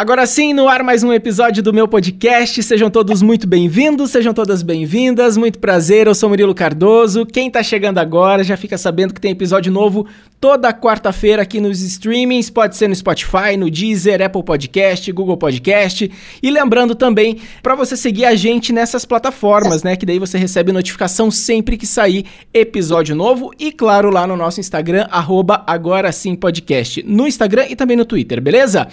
Agora sim, no ar mais um episódio do meu podcast. Sejam todos muito bem-vindos, sejam todas bem-vindas. Muito prazer, eu sou Murilo Cardoso. Quem tá chegando agora já fica sabendo que tem episódio novo toda quarta-feira aqui nos streamings. Pode ser no Spotify, no Deezer, Apple Podcast, Google Podcast. E lembrando também para você seguir a gente nessas plataformas, né? Que daí você recebe notificação sempre que sair episódio novo. E claro, lá no nosso Instagram, arroba agora sim podcast. No Instagram e também no Twitter, beleza?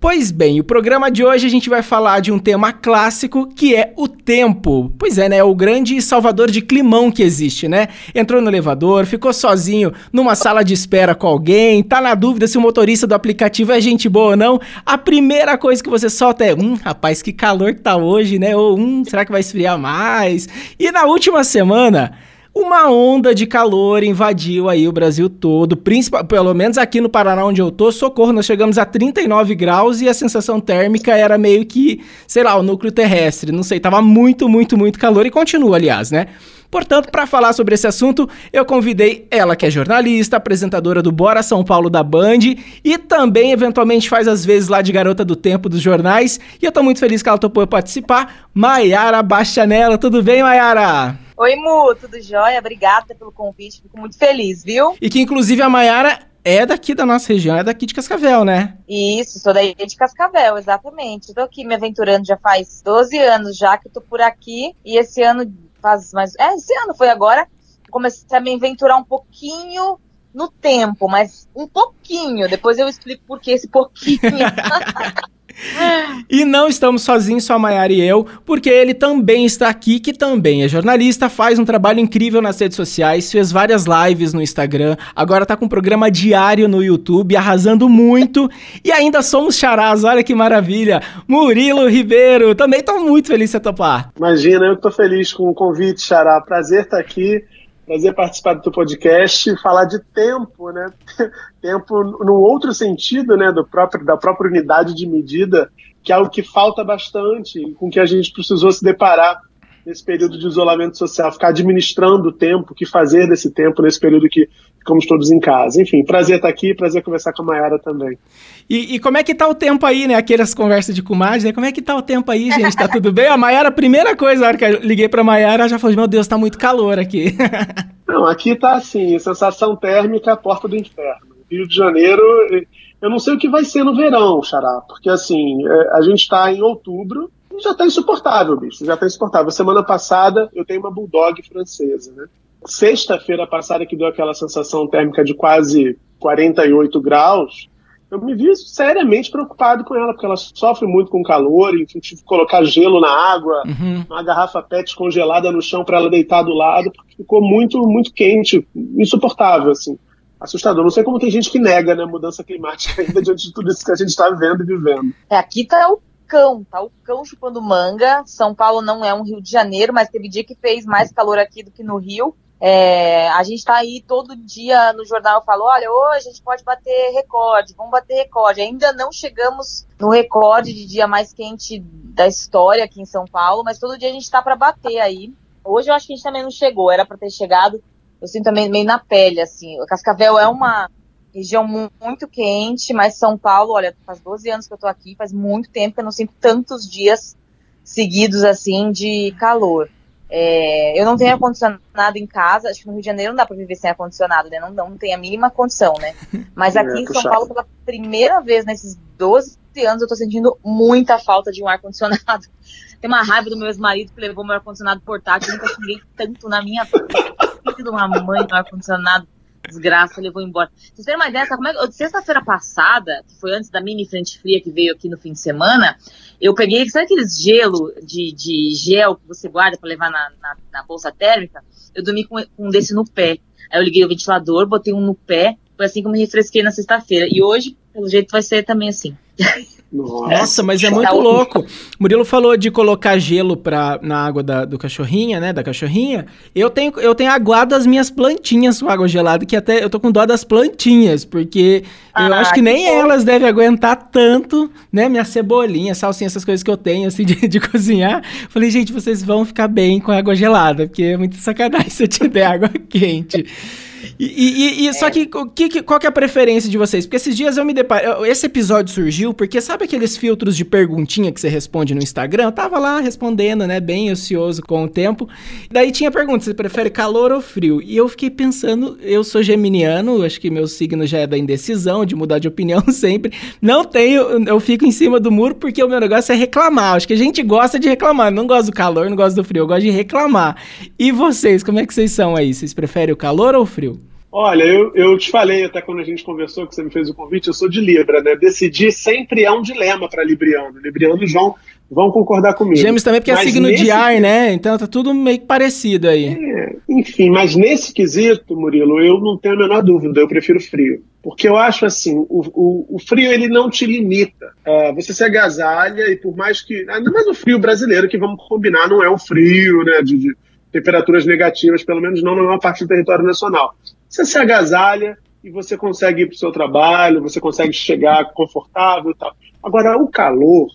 Pois bem, o programa de hoje a gente vai falar de um tema clássico que é o tempo. Pois é, né? O grande salvador de climão que existe, né? Entrou no elevador, ficou sozinho numa sala de espera com alguém, tá na dúvida se o motorista do aplicativo é gente boa ou não. A primeira coisa que você solta é: hum, rapaz, que calor que tá hoje, né? Ou hum, será que vai esfriar mais? E na última semana. Uma onda de calor invadiu aí o Brasil todo, principal, pelo menos aqui no Paraná onde eu tô, socorro, nós chegamos a 39 graus e a sensação térmica era meio que, sei lá, o núcleo terrestre, não sei, tava muito, muito, muito calor e continua, aliás, né? Portanto, para falar sobre esse assunto, eu convidei ela, que é jornalista, apresentadora do Bora São Paulo da Band e também eventualmente faz às vezes lá de garota do tempo dos jornais. E eu tô muito feliz que ela topou participar. Maiara Bastianella, tudo bem, Maiara? Oi, Mu, tudo jóia? Obrigada pelo convite, fico muito feliz, viu? E que inclusive a Maiara é daqui da nossa região, é daqui de Cascavel, né? Isso, sou daí de Cascavel, exatamente. Tô aqui me aventurando já faz 12 anos já que tô por aqui e esse ano faz mais, é, esse ano foi agora, comecei a me aventurar um pouquinho no tempo, mas um pouquinho, depois eu explico por que esse pouquinho. E não estamos sozinhos, só a Maiara e eu, porque ele também está aqui, que também é jornalista, faz um trabalho incrível nas redes sociais, fez várias lives no Instagram, agora tá com um programa diário no YouTube, arrasando muito, e ainda somos charás, olha que maravilha. Murilo Ribeiro, também tô muito feliz de você topar. Imagina, eu tô feliz com o convite, Xará, prazer estar aqui. Prazer participar do teu podcast e falar de tempo, né? tempo no outro sentido, né? Do próprio, da própria unidade de medida, que é algo que falta bastante, com que a gente precisou se deparar nesse período de isolamento social, ficar administrando o tempo, o que fazer desse tempo nesse período que ficamos todos em casa. Enfim, prazer estar aqui, prazer conversar com a Mayara também. E, e, como é que tá o tempo aí, né? Aquelas conversas de comadre, né? Como é que tá o tempo aí, gente? Tá tudo bem? A Mayara, a primeira coisa, na hora que eu liguei pra Mayara, já falou, meu Deus, tá muito calor aqui. Não, aqui tá assim, sensação térmica, porta do inferno. Rio de Janeiro, eu não sei o que vai ser no verão, Xará, porque assim, é, a gente tá em outubro, já tá insuportável, bicho, já tá insuportável. Semana passada eu tenho uma bulldog francesa, né? Sexta-feira passada que deu aquela sensação térmica de quase 48 graus, eu me vi seriamente preocupado com ela, porque ela sofre muito com calor, enfim, tive que colocar gelo na água, uhum. uma garrafa PET congelada no chão para ela deitar do lado, porque ficou muito, muito quente, insuportável, assim. Assustador. Não sei como tem gente que nega, né, mudança climática ainda diante de tudo isso que a gente está vendo e vivendo. É, aqui tá o cão, tá o cão chupando manga. São Paulo não é um Rio de Janeiro, mas teve dia que fez mais calor aqui do que no Rio. É, a gente está aí todo dia no jornal falo, olha, hoje a gente pode bater recorde, vamos bater recorde. Ainda não chegamos no recorde de dia mais quente da história aqui em São Paulo, mas todo dia a gente está para bater aí. Hoje eu acho que a gente também não chegou, era para ter chegado. Eu sinto também meio na pele, assim. Cascavel é uma região muito quente, mas São Paulo, olha, faz 12 anos que eu tô aqui, faz muito tempo que eu não sinto tantos dias seguidos assim de calor. É, eu não tenho ar-condicionado em casa, acho que no Rio de Janeiro não dá para viver sem ar-condicionado, né? Não, não tem a mínima condição, né? Mas aqui é, em São Paulo, pela primeira vez nesses 12 anos, eu tô sentindo muita falta de um ar-condicionado. Tem uma raiva do meu ex-marido que levou meu ar-condicionado portátil, eu nunca xinguei tanto na minha vida. De uma mãe no ar-condicionado desgraça, levou embora. Vocês terem uma ideia, como é que. Sexta-feira passada, que foi antes da mini frente fria que veio aqui no fim de semana, eu peguei, sabe aqueles gelo de, de gel que você guarda para levar na, na, na, bolsa térmica? Eu dormi com, com um desse no pé. Aí eu liguei o ventilador, botei um no pé, foi assim que eu me refresquei na sexta-feira. E hoje, pelo jeito, vai ser também assim. Nossa, mas é muito louco. Murilo falou de colocar gelo pra, na água da, do cachorrinha, né? Da cachorrinha. Eu tenho, eu tenho aguado as minhas plantinhas com água gelada, que até eu tô com dó das plantinhas, porque ah, eu acho que, que nem bom. elas devem aguentar tanto, né? Minha cebolinha, salsinha, essas coisas que eu tenho, assim, de, de cozinhar. Falei, gente, vocês vão ficar bem com água gelada, porque é muito sacanagem se eu te der água quente. E, e, e é. só que, que, qual que é a preferência de vocês? Porque esses dias eu me deparei. Esse episódio surgiu porque sabe aqueles filtros de perguntinha que você responde no Instagram? Eu tava lá respondendo, né? Bem ocioso com o tempo. Daí tinha pergunta: você prefere calor ou frio? E eu fiquei pensando, eu sou geminiano, acho que meu signo já é da indecisão, de mudar de opinião sempre. Não tenho, eu fico em cima do muro porque o meu negócio é reclamar. Acho que a gente gosta de reclamar. Não gosto do calor, não gosto do frio, eu gosto de reclamar. E vocês, como é que vocês são aí? Vocês preferem o calor ou o frio? Olha, eu, eu te falei até quando a gente conversou, que você me fez o convite, eu sou de Libra, né? Decidir sempre é um dilema para Libriano. Librianos vão, vão concordar comigo. Gêmeos também, porque é mas é signo nesse... de ar, né? Então tá tudo meio parecido aí. É, enfim, mas nesse quesito, Murilo, eu não tenho a menor dúvida, eu prefiro frio. Porque eu acho assim, o, o, o frio ele não te limita. Uh, você se agasalha e por mais que. Ainda mais o frio brasileiro, que vamos combinar, não é um frio, né? de, de temperaturas negativas, pelo menos não numa parte do território nacional. Você se agasalha e você consegue ir para o seu trabalho, você consegue chegar confortável e tal. Agora, o calor,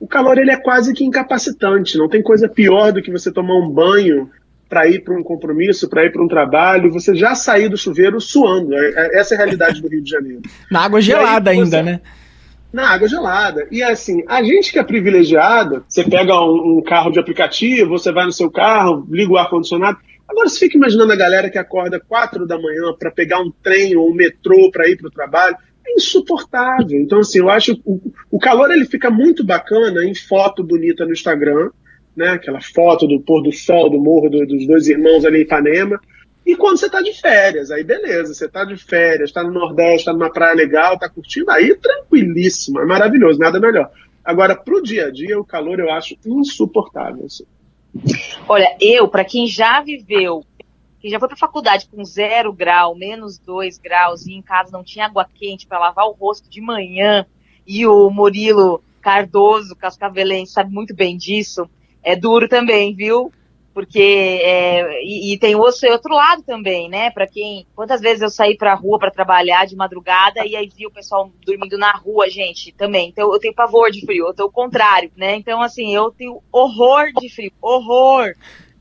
o calor ele é quase que incapacitante. Não tem coisa pior do que você tomar um banho para ir para um compromisso, para ir para um trabalho, você já sair do chuveiro suando. É, é, essa é a realidade do Rio de Janeiro. Na água gelada aí, ainda, né? Na água gelada. E assim, a gente que é privilegiada, você pega um, um carro de aplicativo, você vai no seu carro, liga o ar-condicionado, Agora você fica imaginando a galera que acorda quatro da manhã para pegar um trem ou um metrô para ir para o trabalho. É insuportável. Então, assim, eu acho o, o calor ele fica muito bacana em foto bonita no Instagram, né? Aquela foto do pôr do sol do morro do, dos dois irmãos ali em Ipanema. E quando você está de férias, aí beleza, você está de férias, está no Nordeste, está numa praia legal, está curtindo, aí tranquilíssimo, é maravilhoso, nada melhor. Agora, para o dia a dia, o calor eu acho insuportável. Assim. Olha, eu, para quem já viveu, quem já foi para faculdade com zero grau, menos dois graus, e em casa não tinha água quente para lavar o rosto de manhã, e o Murilo Cardoso, Cascavelense, sabe muito bem disso, é duro também, viu? Porque é, e, e, tem o outro lado também, né? Para quem quantas vezes eu saí para rua para trabalhar de madrugada e aí vi o pessoal dormindo na rua, gente, também. Então eu tenho pavor de frio, eu tenho o contrário, né? Então assim eu tenho horror de frio, horror.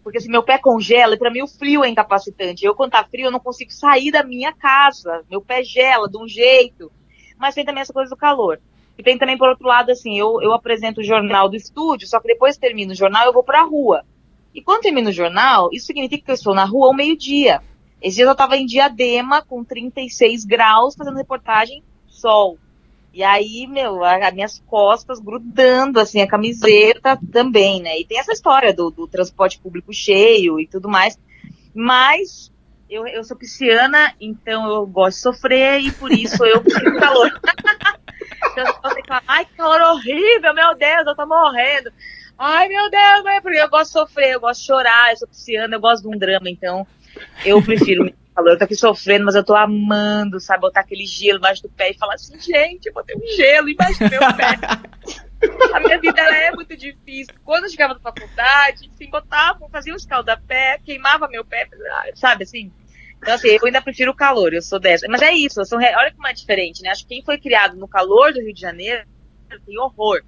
Porque assim, meu pé congela e para mim o frio é incapacitante. Eu, quando tá frio, eu não consigo sair da minha casa. Meu pé gela de um jeito. Mas tem também essa coisa do calor. E tem também, por outro lado, assim, eu, eu apresento o jornal do estúdio, só que depois termino o jornal eu vou pra rua. E quando termina o jornal, isso significa que eu estou na rua ao meio-dia. Esse dia eu estava em Diadema, com 36 graus, fazendo reportagem sol. E aí, meu, as minhas costas grudando, assim, a camiseta também, né? E tem essa história do, do transporte público cheio e tudo mais. Mas eu, eu sou pisciana, então eu gosto de sofrer e por isso eu prefiro calor. então eu falar, ai, que calor horrível, meu Deus, eu tô morrendo. Ai, meu Deus, é porque eu gosto de sofrer, eu gosto de chorar, eu sou pisciana, eu gosto de um drama, então eu prefiro calor. Eu tô aqui sofrendo, mas eu tô amando, sabe? Botar aquele gelo embaixo do pé e falar assim, gente, eu botei um gelo embaixo do meu pé. A minha vida ela é muito difícil. Quando eu chegava na faculdade, assim, botava, fazia um escaldapé, queimava meu pé, sabe assim? Então, assim, eu ainda prefiro o calor, eu sou dessa. Mas é isso, sou, olha como é diferente, né? Acho que quem foi criado no calor do Rio de Janeiro tem horror.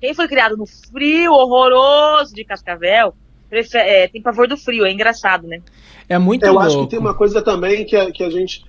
Quem foi criado no frio horroroso de Cascavel prefere, é, tem pavor do frio, é engraçado, né? É muito Eu louco. acho que tem uma coisa também que a, que a gente.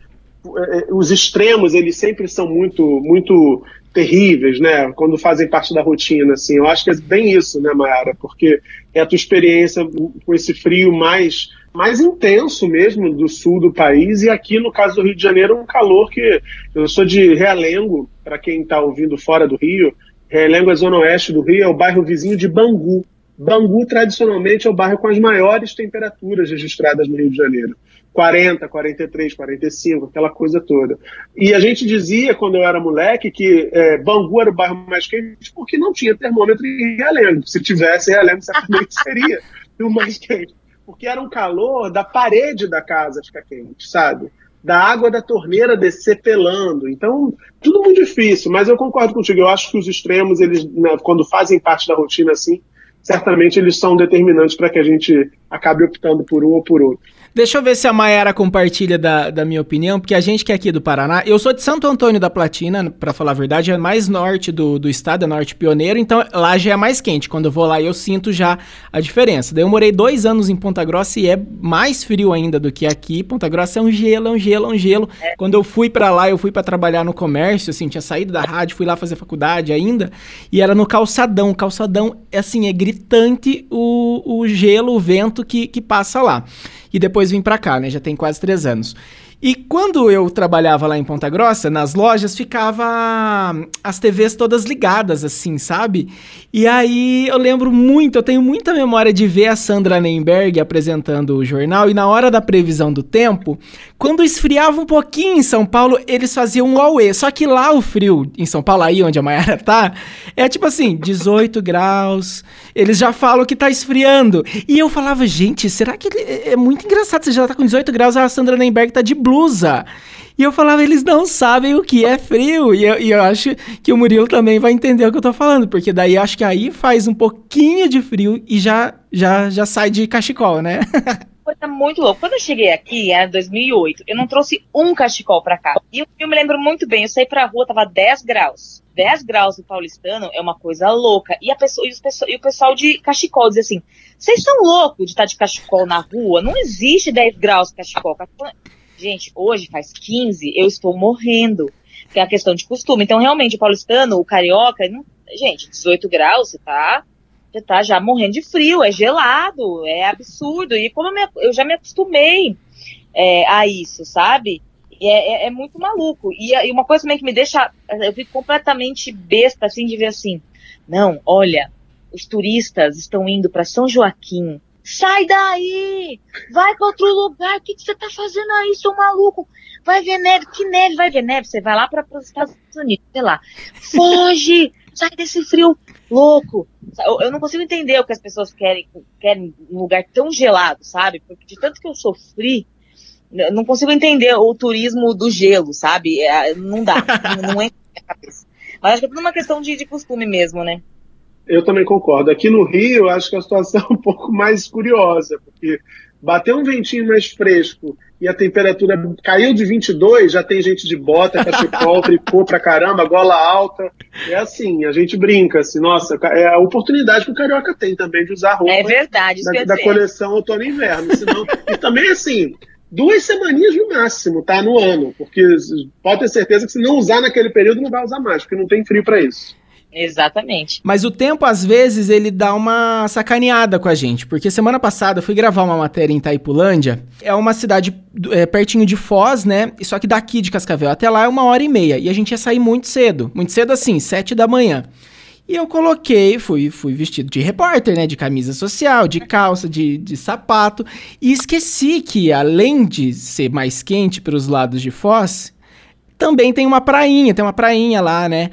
É, é, os extremos, eles sempre são muito, muito terríveis, né? Quando fazem parte da rotina, assim. Eu acho que é bem isso, né, Mayara? Porque é a tua experiência com esse frio mais mais intenso mesmo do sul do país e aqui no caso do Rio de Janeiro um calor que eu sou de Realengo para quem está ouvindo fora do Rio Realengo é zona oeste do Rio, é o bairro vizinho de Bangu. Bangu, tradicionalmente, é o bairro com as maiores temperaturas registradas no Rio de Janeiro. 40, 43, 45, aquela coisa toda. E a gente dizia, quando eu era moleque, que é, Bangu era o bairro mais quente porque não tinha termômetro em Realengo. Se tivesse, Realengo certamente seria o mais quente. Porque era um calor da parede da casa ficar quente, sabe? Da água da torneira descer pelando. Então, tudo muito difícil, mas eu concordo contigo. Eu acho que os extremos, eles, né, quando fazem parte da rotina assim, certamente eles são determinantes para que a gente acabe optando por um ou por outro. Deixa eu ver se a Mayara compartilha da, da minha opinião, porque a gente que é aqui do Paraná, eu sou de Santo Antônio da Platina, para falar a verdade, é mais norte do, do estado, é norte pioneiro, então lá já é mais quente. Quando eu vou lá, eu sinto já a diferença. Daí eu morei dois anos em Ponta Grossa e é mais frio ainda do que aqui. Ponta Grossa é um gelo, é um gelo, é um gelo. É. Quando eu fui para lá, eu fui para trabalhar no comércio, assim, tinha saído da rádio, fui lá fazer faculdade ainda, e era no calçadão. O calçadão, assim, é gritante o, o gelo, o vento que, que passa lá e depois vim para cá, né? Já tem quase três anos. E quando eu trabalhava lá em Ponta Grossa, nas lojas, ficava as TVs todas ligadas, assim, sabe? E aí eu lembro muito, eu tenho muita memória de ver a Sandra Nemberg apresentando o jornal, e na hora da previsão do tempo, quando esfriava um pouquinho em São Paulo, eles faziam um auê. Só que lá o frio, em São Paulo, aí onde a Mayara tá, é tipo assim, 18 graus, eles já falam que tá esfriando. E eu falava, gente, será que é muito engraçado, você já tá com 18 graus, a Sandra Nemberg tá de blue blusa. E eu falava, eles não sabem o que é frio. E eu, e eu, acho que o Murilo também vai entender o que eu tô falando, porque daí acho que aí faz um pouquinho de frio e já, já, já sai de cachecol, né? Coisa muito louco. Quando eu cheguei aqui, era 2008, eu não trouxe um cachecol pra cá. E eu me lembro muito bem, eu saí pra rua, tava 10 graus. 10 graus no paulistano é uma coisa louca. E, a pessoa, e, pessoal, e o pessoal de cachecol diz assim: vocês estão loucos de estar de cachecol na rua? Não existe 10 graus de cachecol. Gente, hoje faz 15, eu estou morrendo. Que é a questão de costume. Então, realmente, o paulistano, o carioca, não, gente, 18 graus, você tá, você tá já morrendo de frio, é gelado, é absurdo. E como eu, me, eu já me acostumei é, a isso, sabe? É, é, é, muito maluco. E, e, uma coisa também que me deixa. Eu fico completamente besta, assim, de ver assim. Não, olha, os turistas estão indo para São Joaquim, Sai daí! Vai para outro lugar! O que, que você tá fazendo aí, seu maluco? Vai ver neve, que neve? Vai ver neve? Você vai lá para os Estados Unidos, sei lá. Foge! Sai desse frio louco! Eu, eu não consigo entender o que as pessoas querem, querem um lugar tão gelado, sabe? Porque de tanto que eu sofri, eu não consigo entender o turismo do gelo, sabe? É, não dá, não, entra na minha cabeça. Mas acho que é tudo uma questão de, de costume mesmo, né? Eu também concordo. Aqui no Rio, acho que a situação é um pouco mais curiosa, porque bateu um ventinho mais fresco e a temperatura caiu de 22, já tem gente de bota, cachecol, tricô pra caramba, gola alta. É assim, a gente brinca, assim, nossa, é a oportunidade que o carioca tem também de usar roupa. É verdade, da, da coleção outono e inverno. Senão, e também, assim, duas semaninhas no máximo, tá? No ano. Porque pode ter certeza que se não usar naquele período, não vai usar mais, porque não tem frio para isso. Exatamente. Mas o tempo, às vezes, ele dá uma sacaneada com a gente. Porque semana passada eu fui gravar uma matéria em Taipulândia. É uma cidade é, pertinho de Foz, né? Só que daqui de Cascavel até lá é uma hora e meia. E a gente ia sair muito cedo. Muito cedo assim, sete da manhã. E eu coloquei, fui, fui vestido de repórter, né? De camisa social, de calça, de, de sapato. E esqueci que, além de ser mais quente para os lados de Foz, também tem uma prainha, tem uma prainha lá, né?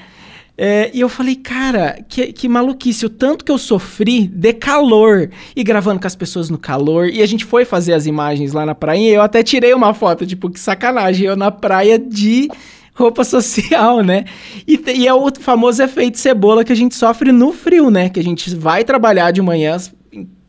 É, e eu falei, cara, que, que maluquice, o tanto que eu sofri de calor e gravando com as pessoas no calor. E a gente foi fazer as imagens lá na praia e eu até tirei uma foto, tipo, que sacanagem, eu na praia de roupa social, né? E, e é o famoso efeito cebola que a gente sofre no frio, né? Que a gente vai trabalhar de manhã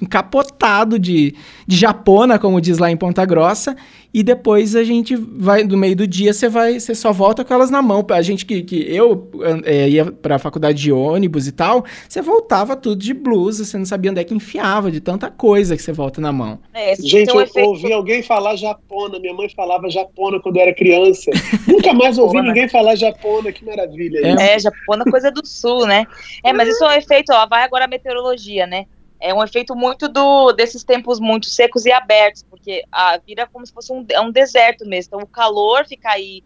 encapotado de, de japona, como diz lá em Ponta Grossa, e depois a gente vai, no meio do dia, você vai, você só volta com elas na mão. A gente que, que eu é, ia pra faculdade de ônibus e tal, você voltava tudo de blusa, você não sabia onde é que enfiava, de tanta coisa que você volta na mão. É, gente, eu efeito... ouvi alguém falar japona, minha mãe falava japona quando eu era criança. Nunca mais ouvi ninguém falar japona, que maravilha. É, é japona coisa do sul, né? É, mas isso é um efeito, ó, vai agora a meteorologia, né? é um efeito muito do desses tempos muito secos e abertos, porque a vira como se fosse um, é um deserto mesmo. Então o calor fica aí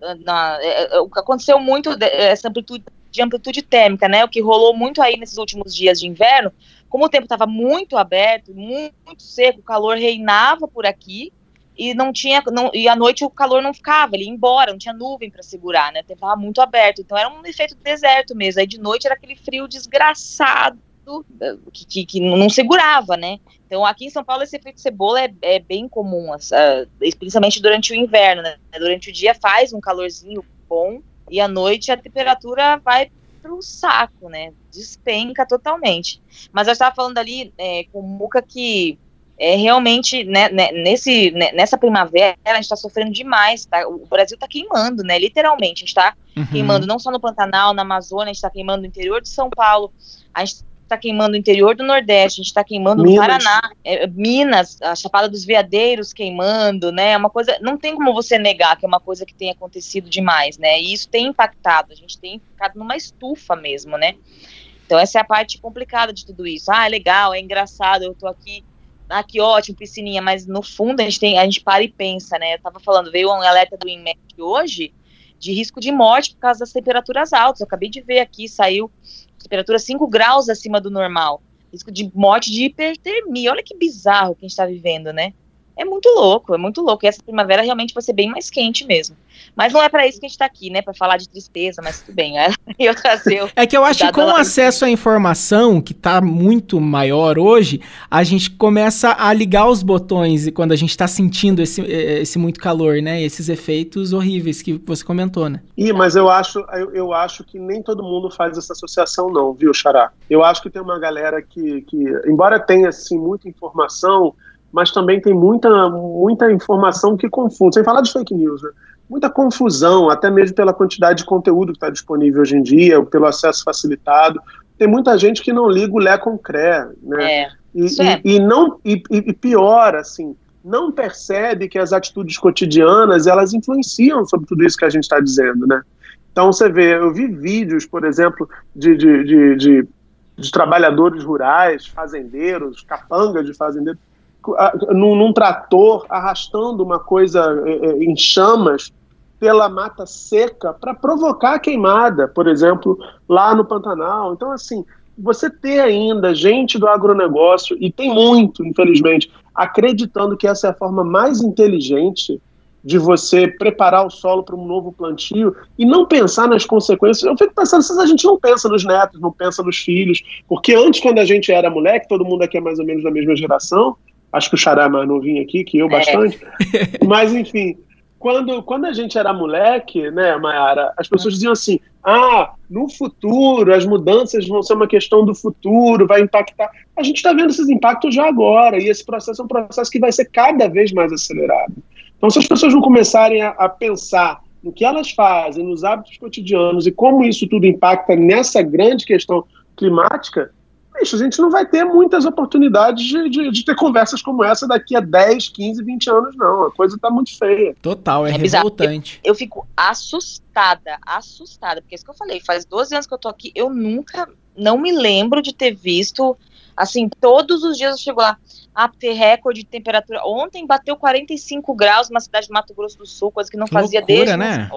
ah, na, é, é, o que aconteceu muito essa amplitude de amplitude térmica, né? O que rolou muito aí nesses últimos dias de inverno, como o tempo estava muito aberto, muito, muito seco, o calor reinava por aqui e não tinha não, e à noite o calor não ficava, ele ia embora, não tinha nuvem para segurar, né? O tempo estava muito aberto, então era um efeito deserto mesmo. Aí de noite era aquele frio desgraçado que, que, que, não segurava, né? Então aqui em São Paulo esse efeito cebola é, é bem comum, principalmente durante o inverno, né? Durante o dia faz um calorzinho bom e à noite a temperatura vai pro saco, né? Despenca totalmente. Mas eu estava falando ali é, com o Muca que é realmente, né, né, nesse, né, nessa primavera, a gente está sofrendo demais, tá? o Brasil está queimando, né, literalmente, a gente está uhum. queimando não só no Pantanal, na Amazônia, a gente está queimando no interior de São Paulo, a gente está queimando no interior do Nordeste, a gente está queimando Minas. no Paraná, é, Minas, a Chapada dos Veadeiros queimando, né? É uma coisa, não tem como você negar que é uma coisa que tem acontecido demais, né? E isso tem impactado, a gente tem ficado numa estufa mesmo, né? Então essa é a parte complicada de tudo isso. Ah, é legal, é engraçado, eu tô aqui, ah, que ótimo, piscininha, mas no fundo a gente tem, a gente para e pensa, né? Eu tava falando, veio um alerta do INMET hoje de risco de morte por causa das temperaturas altas. Eu acabei de ver aqui, saiu temperatura 5 graus acima do normal. Risco de morte de hipertermia. Olha que bizarro que a gente está vivendo, né? É muito louco, é muito louco. E essa primavera realmente vai ser bem mais quente mesmo. Mas não é para isso que a gente está aqui, né? Para falar de tristeza, mas tudo bem. É, eu trazer é que eu acho que com o acesso à informação, que está muito maior hoje, a gente começa a ligar os botões e quando a gente está sentindo esse, esse muito calor, né? Esses efeitos horríveis que você comentou, né? Ih, mas eu acho, eu, eu acho que nem todo mundo faz essa associação, não, viu, Xará? Eu acho que tem uma galera que, que embora tenha assim, muita informação mas também tem muita, muita informação que confunde. Sem falar de fake news, né? Muita confusão, até mesmo pela quantidade de conteúdo que está disponível hoje em dia, pelo acesso facilitado. Tem muita gente que não liga o Lé com Cré, né? É, e, é. e, não, e, e pior, assim, não percebe que as atitudes cotidianas elas influenciam sobre tudo isso que a gente está dizendo, né? Então você vê, eu vi vídeos, por exemplo, de, de, de, de, de trabalhadores rurais, fazendeiros, capangas de fazendeiros, num, num trator arrastando uma coisa é, é, em chamas pela mata seca para provocar a queimada, por exemplo, lá no Pantanal. Então, assim, você ter ainda gente do agronegócio, e tem muito, infelizmente, acreditando que essa é a forma mais inteligente de você preparar o solo para um novo plantio e não pensar nas consequências. Eu fico pensando se a gente não pensa nos netos, não pensa nos filhos, porque antes, quando a gente era moleque, todo mundo aqui é mais ou menos da mesma geração, Acho que o Xará é mais novinho aqui, que eu é. bastante. É. Mas, enfim, quando, quando a gente era moleque, né, Mayara, as pessoas diziam assim: ah, no futuro, as mudanças vão ser uma questão do futuro, vai impactar. A gente está vendo esses impactos já agora, e esse processo é um processo que vai ser cada vez mais acelerado. Então, se as pessoas não começarem a, a pensar no que elas fazem, nos hábitos cotidianos e como isso tudo impacta nessa grande questão climática, bicho, a gente não vai ter muitas oportunidades de, de, de, ter conversas como essa daqui a 10, 15, 20 anos, não. A coisa tá muito feia. Total, é, é revoltante. Eu, eu, fico assustada, assustada, porque é isso que eu falei, faz 12 anos que eu tô aqui, eu nunca, não me lembro de ter visto, assim, todos os dias eu chego lá, a ter recorde de temperatura. Ontem bateu 45 graus numa cidade de Mato Grosso do Sul, coisa que não que fazia loucura, desde... Né?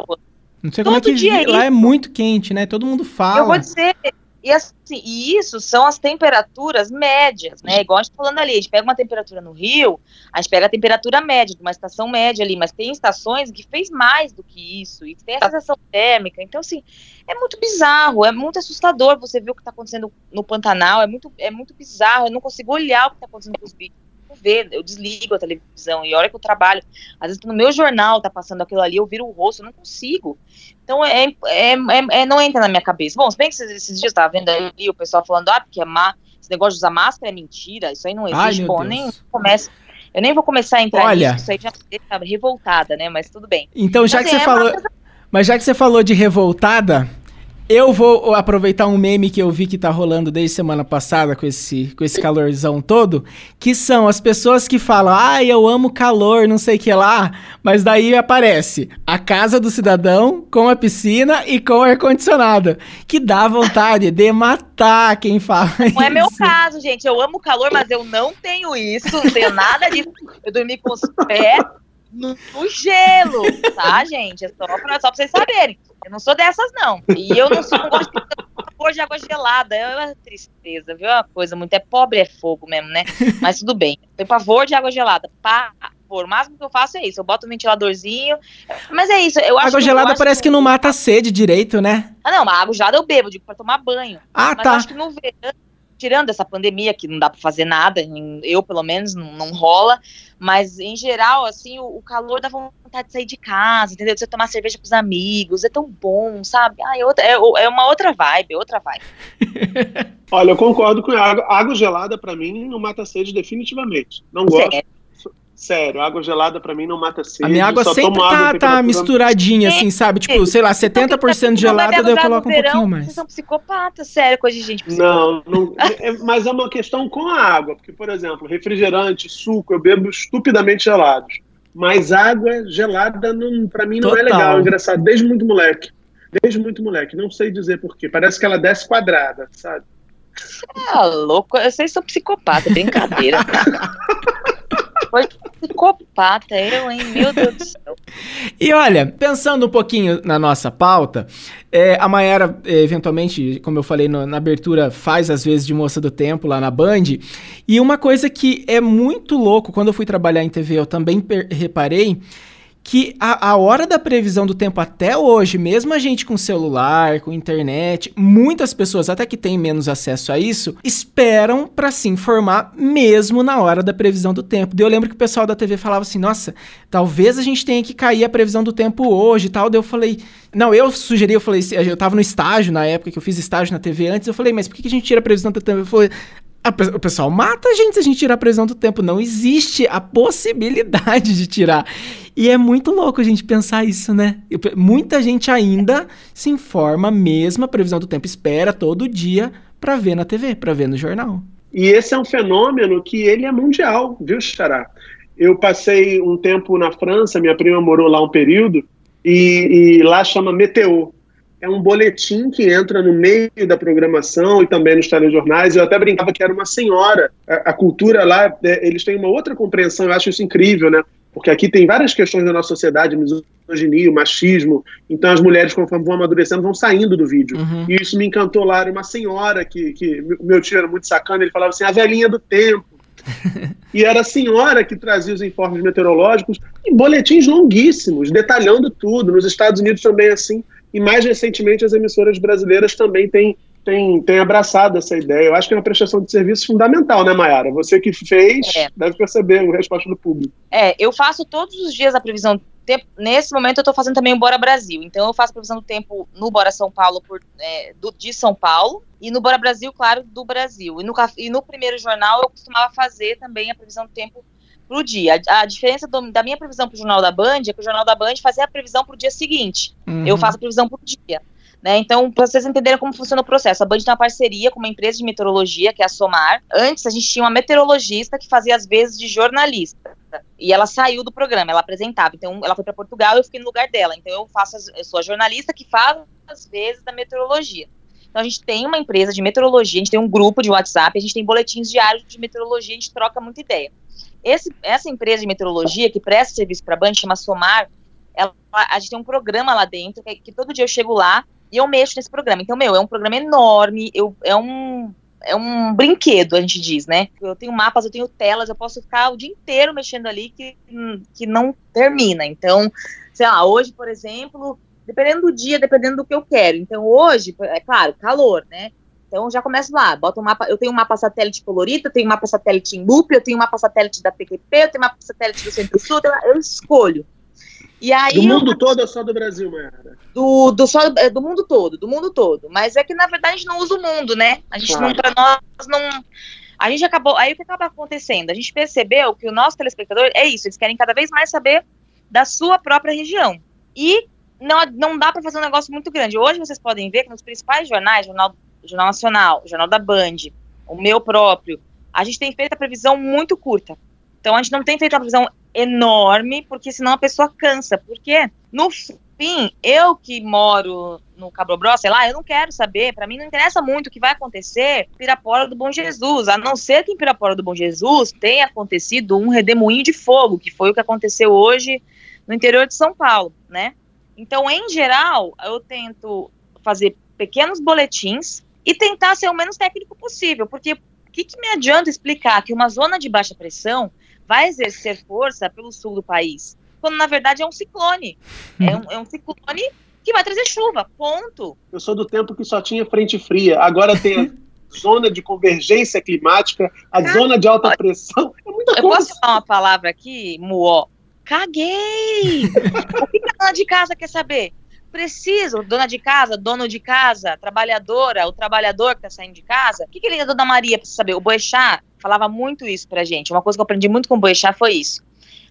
Não sei Todo como é que dia lá é, é muito quente, né? Todo mundo fala. Eu vou dizer, e, assim, e isso são as temperaturas médias, né? Igual a gente tá falando ali, a gente pega uma temperatura no Rio, a gente pega a temperatura média, de uma estação média ali, mas tem estações que fez mais do que isso, e tem a sensação térmica. Então, assim, é muito bizarro, é muito assustador você ver o que está acontecendo no Pantanal, é muito, é muito bizarro, eu não consigo olhar o que está acontecendo com os bichos ver, eu desligo a televisão e a hora que eu trabalho, às vezes no meu jornal tá passando aquilo ali, eu viro o rosto, eu não consigo. Então é, é, é, é não entra na minha cabeça. Bom, se bem que esses, esses dias eu tava vendo ali o pessoal falando, ah, porque é má, esse negócio de usar máscara é mentira, isso aí não existe. Ai, Bom, nem começa. Eu nem vou começar a entrar Olha, nisso, isso aí já tá revoltada, né? Mas tudo bem. Então, já mas que é, você falou. Mas já que você falou de revoltada, eu vou aproveitar um meme que eu vi que tá rolando desde semana passada com esse, com esse calorzão todo, que são as pessoas que falam, ai, eu amo calor, não sei o que lá, mas daí aparece a casa do cidadão com a piscina e com ar-condicionado, que dá vontade de matar quem fala Não isso. é meu caso, gente, eu amo calor, mas eu não tenho isso, não tenho nada de... Eu dormi com os pés no, no gelo, tá, gente? É só pra, só pra vocês saberem. Eu não sou dessas, não. E eu não sou, não gosto de, de água gelada. É uma tristeza, viu? É uma coisa muito. É pobre, é fogo mesmo, né? Mas tudo bem. Tenho pavor de água gelada. Pavor. O máximo que eu faço é isso. Eu boto um ventiladorzinho. Mas é isso. Eu acho água gelada parece que, que não mata a sede direito, né? Ah, não. Mas água gelada eu bebo, digo, pra tomar banho. Ah, mas tá. Eu acho que no verão tirando essa pandemia que não dá para fazer nada, eu pelo menos não, não rola, mas em geral, assim, o, o, calor dá vontade de sair de casa, entendeu? De você tomar cerveja com os amigos, é tão bom, sabe? Ah, é, outra, é, é uma outra vibe, é outra vibe. Olha, eu concordo com a água. Água gelada, para mim, não mata sede definitivamente. Não gosto. Sério? Sério, água gelada para mim não mata sede. A minha água sempre tá, tá misturadinha, assim, sabe? Tipo, sei lá, 70% gelada, daí eu coloco um pouquinho mais. Vocês são psicopatas, sério, coisa de gente psicopata. Não, não é, mas é uma questão com a água. Porque, por exemplo, refrigerante, suco, eu bebo estupidamente gelados. Mas água gelada, não, pra mim, não Total. é legal. É engraçado, desde muito moleque. Desde muito moleque. Não sei dizer porquê. Parece que ela desce quadrada, sabe? Ah, louco. Vocês são psicopatas, brincadeira. Foi psicopata, eu, hein? Meu Deus do céu. E olha, pensando um pouquinho na nossa pauta, é, a Mayara, eventualmente, como eu falei no, na abertura, faz às vezes de moça do tempo lá na Band. E uma coisa que é muito louco, quando eu fui trabalhar em TV, eu também reparei que a, a, hora da previsão do tempo até hoje, mesmo a gente com celular, com internet, muitas pessoas, até que têm menos acesso a isso, esperam para se informar mesmo na hora da previsão do tempo. Eu lembro que o pessoal da TV falava assim: nossa, talvez a gente tenha que cair a previsão do tempo hoje e tal. Daí eu falei. Não, eu sugeri, eu falei, eu tava no estágio na época que eu fiz estágio na TV antes, eu falei, mas por que a gente tira a previsão do tempo? Eu falei, o pessoal mata a gente se a gente tirar a previsão do tempo. Não existe a possibilidade de tirar. E é muito louco a gente pensar isso, né? Muita gente ainda se informa mesmo a previsão do tempo, espera todo dia para ver na TV, para ver no jornal. E esse é um fenômeno que ele é mundial, viu, Xará? Eu passei um tempo na França, minha prima morou lá um período, e, e lá chama Meteor é um boletim que entra no meio da programação e também nos telejornais. Eu até brincava que era uma senhora. A, a cultura lá, é, eles têm uma outra compreensão, eu acho isso incrível, né? Porque aqui tem várias questões da nossa sociedade, misoginia, machismo. Então as mulheres, conforme vão amadurecendo, vão saindo do vídeo. Uhum. E isso me encantou lá. Era uma senhora que, que meu tio era muito sacana, ele falava assim, a velhinha do tempo. e era a senhora que trazia os informes meteorológicos em boletins longuíssimos, detalhando tudo. Nos Estados Unidos também é assim. E mais recentemente as emissoras brasileiras também têm, têm, têm abraçado essa ideia. Eu acho que é uma prestação de serviço fundamental, né, Mayara? Você que fez, é. deve perceber a resposta do público. É, eu faço todos os dias a previsão do tempo. Nesse momento eu estou fazendo também o Bora Brasil. Então eu faço a previsão do tempo no Bora São Paulo por, é, do, de São Paulo e no Bora Brasil, claro, do Brasil. E no, e no primeiro jornal eu costumava fazer também a previsão do tempo para o dia. A, a diferença do, da minha previsão para o Jornal da Band é que o Jornal da Band fazia a previsão para o dia seguinte. Uhum. Eu faço a previsão para o dia. Né? Então, para vocês entenderem como funciona o processo, a Band tem uma parceria com uma empresa de meteorologia, que é a Somar. Antes, a gente tinha uma meteorologista que fazia as vezes de jornalista. E ela saiu do programa, ela apresentava. Então, ela foi para Portugal e eu fiquei no lugar dela. Então, eu faço, as, eu sou a jornalista que faz as vezes da meteorologia. Então, a gente tem uma empresa de meteorologia, a gente tem um grupo de WhatsApp, a gente tem boletins diários de meteorologia, a gente troca muita ideia. Esse, essa empresa de meteorologia que presta serviço para a Band, chama Somar, ela, a gente tem um programa lá dentro, que, que, todo dia eu chego lá e eu mexo nesse programa. Então, meu, é um programa enorme, eu, é um é um brinquedo, a gente diz, né? Eu tenho mapas, eu tenho telas, eu posso ficar o dia inteiro mexendo ali que, que não termina. Então, sei lá, hoje, por exemplo, dependendo do dia, dependendo do que eu quero. Então, hoje, é claro, calor, né? Então já começo lá, bota um mapa, eu tenho um mapa satélite colorido, eu tenho um mapa satélite em loop, eu tenho um mapa satélite da PQP, eu tenho um mapa satélite do Centro-Sul, eu escolho. E aí, do mundo eu, todo ou só do Brasil, Mayara? Do, do, só, é, do mundo todo, do mundo todo. Mas é que, na verdade, a gente não usa o mundo, né? A gente claro. não, para nós, não... A gente acabou... Aí, o que acaba acontecendo? A gente percebeu que o nosso telespectador é isso, eles querem cada vez mais saber da sua própria região. E não, não dá para fazer um negócio muito grande. Hoje, vocês podem ver que nos principais jornais, Jornal Jornal Nacional, Jornal da Band, o meu próprio, a gente tem feito a previsão muito curta. Então a gente não tem feito uma previsão enorme, porque senão a pessoa cansa. Porque, no fim, eu que moro no Cabrobró, sei lá, eu não quero saber, para mim não interessa muito o que vai acontecer em Pirapora do Bom Jesus, a não ser que em Pirapora do Bom Jesus tenha acontecido um redemoinho de fogo, que foi o que aconteceu hoje no interior de São Paulo, né? Então, em geral, eu tento fazer pequenos boletins e tentar ser o menos técnico possível, porque o que, que me adianta explicar que uma zona de baixa pressão vai exercer força pelo sul do país, quando na verdade é um ciclone. É um, é um ciclone que vai trazer chuva, ponto. Eu sou do tempo que só tinha frente fria, agora tem a zona de convergência climática, a zona de alta pressão, é muita Eu coisa. posso falar uma palavra aqui, muó? Caguei! o que a dona de casa quer saber? Preciso, dona de casa, dono de casa, trabalhadora, o trabalhador que tá saindo de casa. O que, que ele, a dona Maria precisa saber? O Boechat falava muito isso pra gente. Uma coisa que eu aprendi muito com o Boechat foi isso.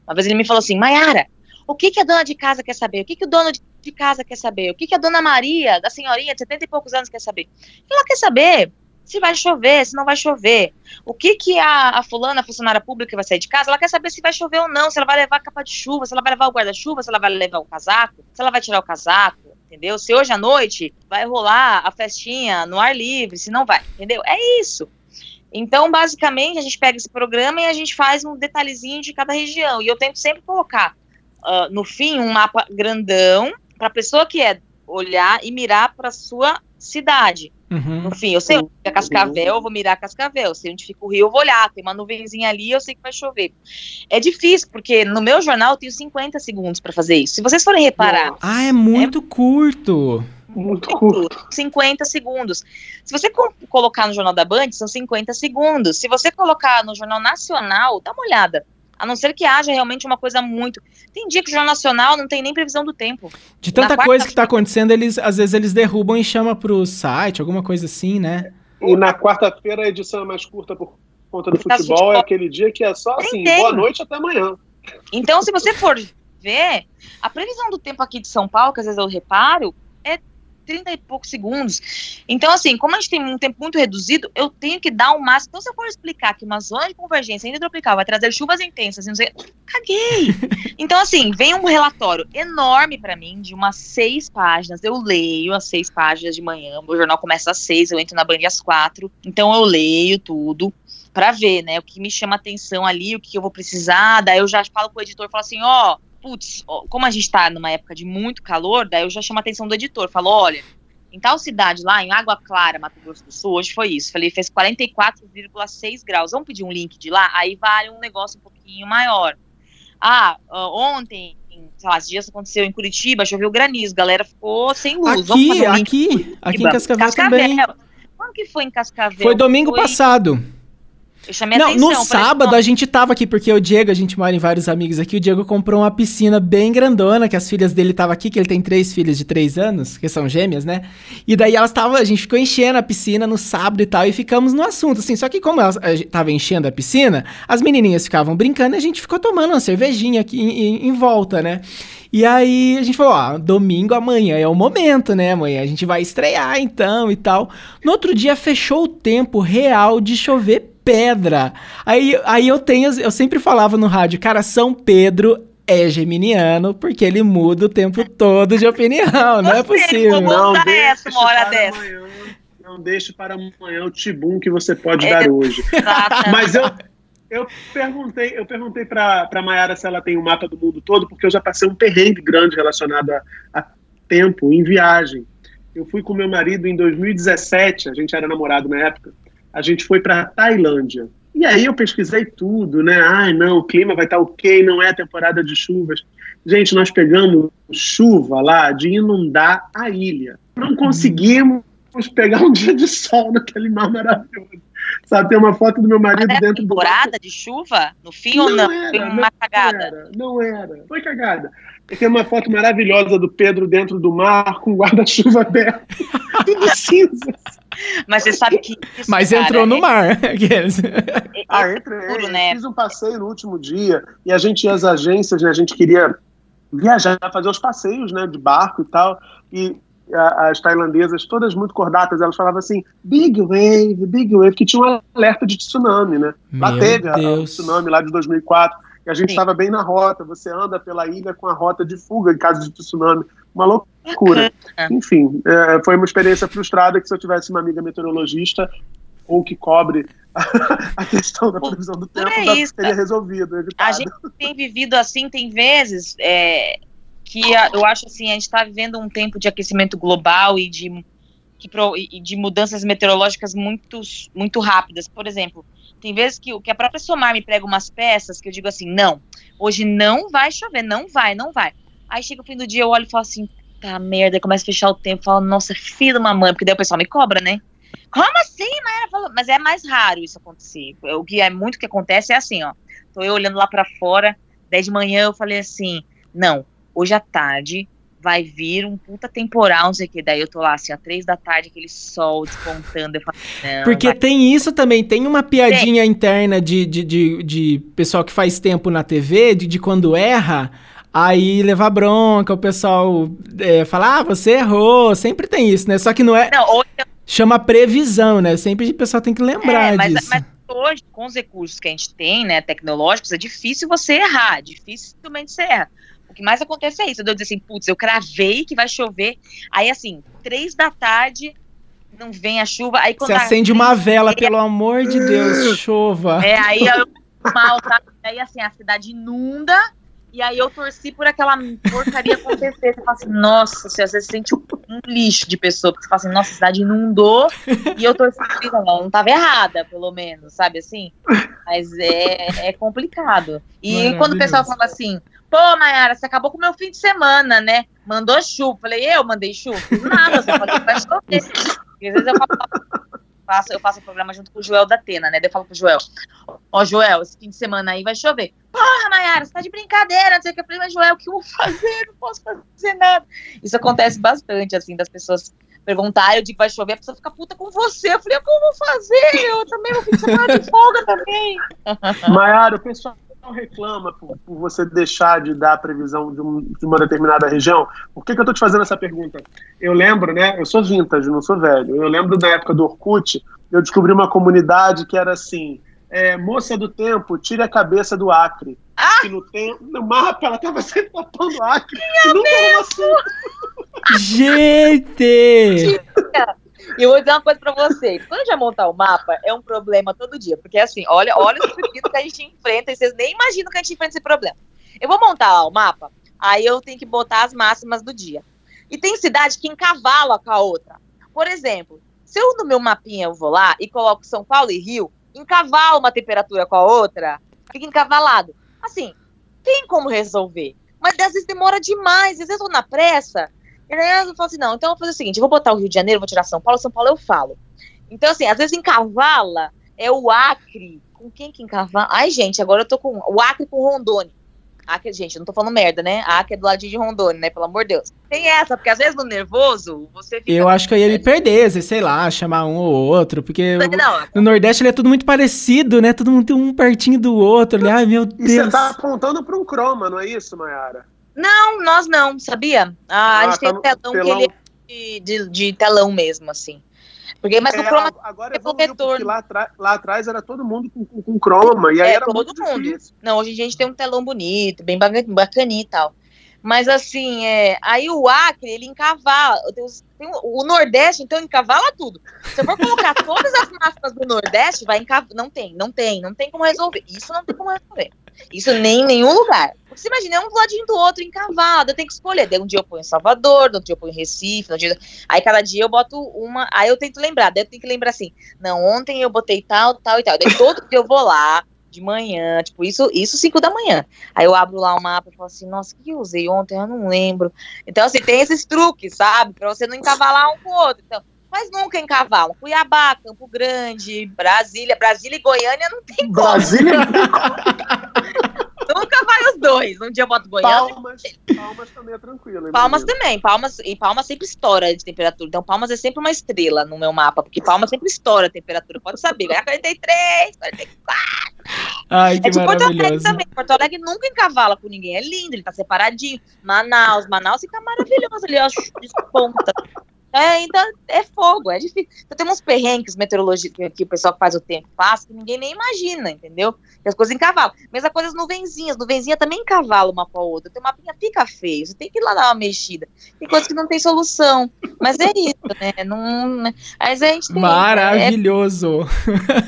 Uma vez ele me falou assim, Maiara, o que, que a dona de casa quer saber? O que, que o dono de casa quer saber? O que, que a dona Maria, da senhorinha de 70 e poucos anos, quer saber? Ela quer saber se vai chover, se não vai chover. O que que a, a fulana, a funcionária pública que vai sair de casa, ela quer saber se vai chover ou não, se ela vai levar a capa de chuva, se ela vai levar o guarda-chuva, se ela vai levar o casaco, se ela vai tirar o casaco, entendeu? Se hoje à noite vai rolar a festinha no ar livre, se não vai, entendeu? É isso. Então, basicamente, a gente pega esse programa e a gente faz um detalhezinho de cada região. E eu tento sempre colocar, uh, no fim, um mapa grandão para a pessoa que é olhar e mirar para sua cidade. Uhum. No fim, eu sei onde fica Cascavel, eu vou mirar Cascavel. Eu sei onde fica o Rio, eu vou olhar. Tem uma nuvenzinha ali, eu sei que vai chover. É difícil, porque no meu jornal eu tenho 50 segundos para fazer isso. Se vocês forem reparar. Ah, é muito é... curto. Muito curto. 50 segundos. Se você co colocar no Jornal da Band, são 50 segundos. Se você colocar no Jornal Nacional, dá uma olhada. A não ser que haja realmente uma coisa muito. Tem dia que o Jornal Nacional não tem nem previsão do tempo. De tanta coisa que está acontecendo, eles às vezes eles derrubam e chamam para o site, alguma coisa assim, né? E na quarta-feira a edição é mais curta por conta do futebol, é aquele dia que é só assim, boa noite até amanhã. Então, se você for ver, a previsão do tempo aqui de São Paulo, que às vezes eu reparo, 30 e poucos segundos. Então, assim, como a gente tem um tempo muito reduzido, eu tenho que dar o máximo. Então, se eu for explicar que uma zona de convergência hidrotropical vai trazer chuvas intensas, não sei, caguei. Então, assim, vem um relatório enorme para mim, de umas seis páginas. Eu leio as seis páginas de manhã. O jornal começa às seis, eu entro na Band às quatro. Então, eu leio tudo para ver, né, o que me chama atenção ali, o que eu vou precisar. Daí eu já falo com o editor, falo assim, ó, oh, putz, como a gente está numa época de muito calor, daí eu já chamo a atenção do editor, falo, olha, em tal cidade lá, em Água Clara, Mato Grosso do Sul, hoje foi isso. Falei, fez 44,6 graus. Vamos pedir um link de lá? Aí vale um negócio um pouquinho maior. Ah, ontem, sei lá, esses dias aconteceu em Curitiba, choveu granizo, galera ficou sem luz. Aqui, um aqui, aqui em Cascavel, Cascavel também. Quando que foi em Cascavel? Foi domingo foi... passado. Eu chamei não, atenção. No sábado a gente tava aqui, porque o Diego, a gente mora em vários amigos aqui, o Diego comprou uma piscina bem grandona, que as filhas dele estavam aqui, que ele tem três filhas de três anos, que são gêmeas, né? E daí elas estavam, a gente ficou enchendo a piscina no sábado e tal, e ficamos no assunto, assim. Só que como elas estavam enchendo a piscina, as menininhas ficavam brincando e a gente ficou tomando uma cervejinha aqui em, em, em volta, né? E aí a gente falou, ó, domingo amanhã é o momento, né? Amanhã a gente vai estrear então e tal. No outro dia fechou o tempo real de chover pedra. Aí, aí eu tenho, eu sempre falava no rádio, cara, São Pedro é geminiano porque ele muda o tempo todo de opinião, não é possível. Não deixe uma hora dessa. Amanhã, não deixe para amanhã o tibum que você pode é, dar hoje. Mas eu, eu perguntei, eu perguntei para a Mayara se ela tem o um mapa do mundo todo, porque eu já passei um perrengue grande relacionado a, a tempo, em viagem. Eu fui com meu marido em 2017, a gente era namorado na época, a gente foi para Tailândia. E aí eu pesquisei tudo, né? Ai, não, o clima vai estar tá ok, não é temporada de chuvas. Gente, nós pegamos chuva lá de inundar a ilha. Não conseguimos pegar um dia de sol naquele mar maravilhoso. Sabe, tem uma foto do meu marido Mas dentro do. temporada de chuva? No fim não ou não? Era, Foi uma não cagada. Era, não era. Foi cagada. E tem uma foto maravilhosa do Pedro dentro do mar com guarda-chuva aberto. Tudo cinza. Mas você sabe que. Isso, Mas cara, entrou no é... mar. É, ah, entrei. Né? Fiz um passeio no último dia e a gente ia às agências, né? A gente queria viajar, fazer os passeios, né? De barco e tal. E as tailandesas, todas muito cordatas, elas falavam assim, big wave, big wave, que tinha um alerta de tsunami, né? Meu lá teve o tsunami lá de 2004, e a gente estava bem na rota, você anda pela ilha com a rota de fuga em caso de tsunami, uma loucura. Enfim, é, foi uma experiência frustrada que se eu tivesse uma amiga meteorologista ou que cobre a questão da previsão do tempo, é teria resolvido. Evitado. A gente tem vivido assim, tem vezes, é, que eu acho assim, a gente está vivendo um tempo de aquecimento global e de, que, e de mudanças meteorológicas muito, muito rápidas. Por exemplo, tem vezes que, que a própria Somar me prega umas peças que eu digo assim, não, hoje não vai chover, não vai, não vai. Aí chega o fim do dia, eu olho e falo assim, tá merda, começa a fechar o tempo, falo, nossa, filho de uma mãe, porque daí o pessoal me cobra, né? Como assim, Maera? Mas é mais raro isso acontecer. O que é muito que acontece é assim, ó. Tô eu olhando lá para fora, 10 de manhã eu falei assim, não, hoje à tarde vai vir um puta temporal, não sei o que. Daí eu tô lá, assim, às três da tarde, aquele sol despontando. Eu falo, não, Porque vai... tem isso também, tem uma piadinha interna de, de, de, de, pessoal que faz tempo na TV, de, de quando erra. Aí levar bronca, o pessoal é, fala, ah, você errou, sempre tem isso, né? Só que não é. Não. Chama previsão, né? Sempre o pessoal tem que lembrar é, mas, disso. Mas hoje, com os recursos que a gente tem, né, tecnológicos, é difícil você errar, dificilmente você erra. O que mais acontece é isso, eu dizer assim, putz, eu cravei que vai chover, aí assim, três da tarde, não vem a chuva, aí quando... Você acende uma vela, pelo amor de Deus, chova. É, aí eu mal, tá? Aí assim, a cidade inunda, e aí eu torci por aquela porcaria acontecer. Você fala assim, nossa, você às vezes sente um, lixo de pessoa, porque você fala assim, nossa, a cidade inundou e eu torci por isso. Não, não tava errada, pelo menos, sabe assim? Mas é, é complicado. E quando o pessoal fala assim, pô, Mayara, você acabou com o meu fim de semana, né? Mandou chuva. Falei, eu mandei chuva? Nada, só falei que vai chover. Às vezes eu falo, faço, eu faço o programa junto com o Joel da Atena, né? Daí eu falo pro Joel, ó, oh, Joel, esse fim de semana aí vai chover. Porra, Mayara, você tá de brincadeira, não sei o que. Eu falei, mas Joel, o que eu vou fazer? Não posso fazer nada. Isso acontece bastante, assim, das pessoas perguntarem, eu digo, vai chover, a pessoa fica puta com você. Eu falei, eu vou fazer? Eu também vou ficar de folga também. Mayara, o pessoal não reclama por, por, você deixar de dar a previsão de, um, de uma determinada região? Por que, que eu estou te fazendo essa pergunta? Eu lembro, né? Eu sou vintage, não sou velho. Eu lembro da época do Orkut, eu descobri uma comunidade que era assim: é, moça do tempo, tire a cabeça do Acre. Ah! no, tempo, no mapa ela estava sempre tapando o Acre. Minha nunca era assim. Gente! E eu vou dizer uma coisa pra vocês. Quando a gente vai montar o mapa, é um problema todo dia. Porque assim, olha, olha os pepinos que a gente enfrenta e vocês nem imaginam que a gente enfrenta esse problema. Eu vou montar o mapa, aí eu tenho que botar as máximas do dia. E tem cidade que encavala com a outra. Por exemplo, se eu no meu mapinha eu vou lá e coloco São Paulo e Rio, encavala uma temperatura com a outra, fica encavalado. Assim, tem como resolver. Mas às vezes demora demais, às vezes eu tô na pressa, e aí eu falo assim, não, então eu vou fazer o seguinte, eu vou botar o Rio de Janeiro, vou tirar São Paulo, São Paulo eu falo. Então, assim, às vezes encavala é o Acre. Com quem que encavala? Ai, gente, agora eu tô com o Acre com Rondônia. Acre, gente, eu não tô falando merda, né? Acre é do ladinho de Rondônia, né? Pelo amor de Deus. Tem essa, porque às vezes no nervoso, você fica... Eu acho que eu ia me perder, sei lá, chamar um ou outro, porque não, no Nordeste ele é tudo muito parecido, né? Todo mundo tem um pertinho do outro. Ai, meu Deus. E você tá apontando pra um croma, não é isso, Mayara? Não, nós não, sabia? Ah, ah a gente tá tem um telão, telão, que ele é de, de, de, telão mesmo, assim. Porque, mas é, o croma agora é o retorno. Lá, lá, atrás era todo mundo com, com, com croma, e aí é, era todo mundo. Difícil. Não, hoje a gente tem um telão bonito, bem bacaninho e tal. Mas assim, é, aí o Acre, ele encavala. O Nordeste, então, encavala tudo. Se eu for colocar todas as máximas do Nordeste, vai encavalar. Não tem, não tem, não tem como resolver. Isso não tem como resolver. Isso nem em nenhum lugar. Porque você imagina, é um ladinho do outro encavado, eu tenho que escolher. Daí um dia eu ponho em Salvador, outro dia eu ponho em Recife, dia... aí cada dia eu boto uma, aí eu tento lembrar, daí eu tenho que lembrar assim, não, ontem eu botei tal, tal e tal. Daí todo dia eu vou lá, de manhã, tipo, isso, isso 5 da manhã. Aí eu abro lá o mapa e falo assim, nossa, o que eu usei ontem? Eu não lembro. Então, assim, tem esses truques, sabe? Pra você não encavalar um com o outro. Então, mas nunca encavalam. Cuiabá, Campo Grande, Brasília. Brasília e Goiânia não tem como. Brasília Nunca vai os dois. Um dia eu boto Goiânia. Palmas, Palmas também é tranquilo. Palmas também. Palmas, e Palmas sempre estoura de temperatura. Então, Palmas é sempre uma estrela no meu mapa, porque Palmas sempre estoura a temperatura. Pode saber. Ganhar 43, 44. Ai, que é tipo Porto Alegre também. Porto Alegre nunca encavala com ninguém. É lindo, ele tá separadinho. Manaus, Manaus fica maravilhoso ali, ó. Desponta. É, então é fogo, é difícil. Então tem uns perrengues meteorológicos que o pessoal que faz o tempo passa que ninguém nem imagina, entendeu? Que as coisas encavalam. Mesma coisa as nuvenzinhas, nuvenzinha também encavala uma com a outra. Tem uma pinha fica feio, você tem que ir lá dar uma mexida. Tem coisas que não tem solução. Mas é isso, né? Não, né? mas a gente tem, Maravilhoso!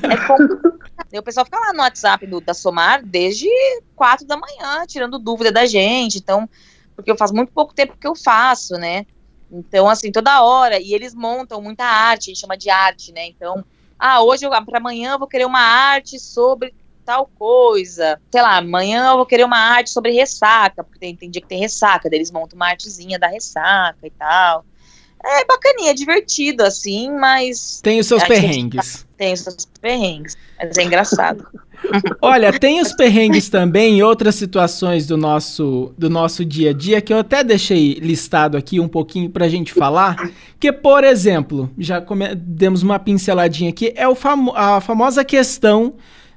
É, é o pessoal fica lá no WhatsApp do, da Somar desde quatro da manhã, tirando dúvida da gente. Então, porque eu faço muito pouco tempo que eu faço, né? Então, assim, toda hora, e eles montam muita arte, a gente chama de arte, né? Então, ah, hoje, para amanhã eu vou querer uma arte sobre tal coisa. Sei lá, amanhã eu vou querer uma arte sobre ressaca, porque tem, tem dia que tem ressaca, daí eles montam uma artezinha da ressaca e tal. É bacaninha, é divertido, assim, mas. Tem os seus perrengues. Tem os seus perrengues, mas é engraçado. Olha, tem os perrengues também em outras situações do nosso, do nosso dia a dia que eu até deixei listado aqui um pouquinho pra gente falar. Que, por exemplo, já come, demos uma pinceladinha aqui, é o famo a famosa questão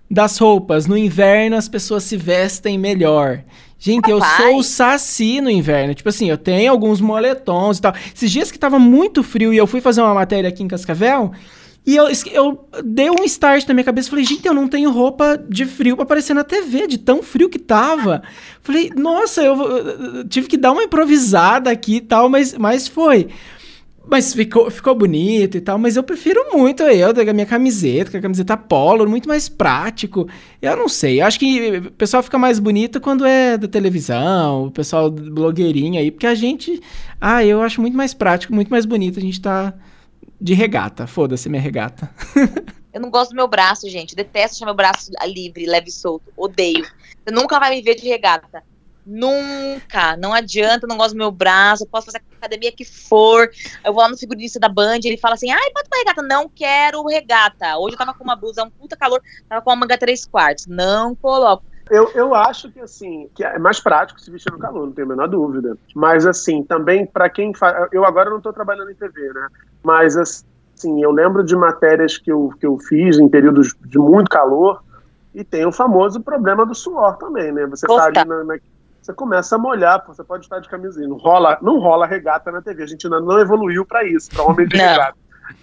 das roupas. No inverno as pessoas se vestem melhor. Gente, Rapaz. eu sou o saci no inverno. Tipo assim, eu tenho alguns moletons e tal. Esses dias que tava muito frio e eu fui fazer uma matéria aqui em Cascavel, e eu, eu dei um start na minha cabeça. Falei, gente, eu não tenho roupa de frio pra aparecer na TV, de tão frio que tava. Falei, nossa, eu, eu tive que dar uma improvisada aqui e tal, mas, mas foi. Mas ficou, ficou bonito e tal, mas eu prefiro muito eu, da minha camiseta, com a camiseta polo, muito mais prático. Eu não sei, eu acho que o pessoal fica mais bonito quando é da televisão, o pessoal blogueirinho aí, porque a gente, ah, eu acho muito mais prático, muito mais bonito a gente tá de regata. Foda-se minha regata. eu não gosto do meu braço, gente. Detesto deixar meu braço livre, leve e solto. Odeio. Você nunca vai me ver de regata. Nunca. Não adianta, não gosto do meu braço. Eu posso fazer a academia que for. Eu vou lá no figurinista da Band, ele fala assim: ai, bota uma regata. Não quero regata. Hoje eu tava com uma blusa, um puta calor, tava com uma manga 3 quartos. Não coloco. Eu, eu acho que assim, que é mais prático se vestir no calor, não tenho a menor dúvida. Mas assim, também para quem faz. Eu agora não estou trabalhando em TV, né? Mas assim, eu lembro de matérias que eu, que eu fiz em períodos de muito calor, e tem o famoso problema do suor também, né? Você está ali na, na, Você começa a molhar, você pode estar de camisinha. Não rola, não rola regata na TV. A gente ainda não evoluiu para isso, para homem de regata.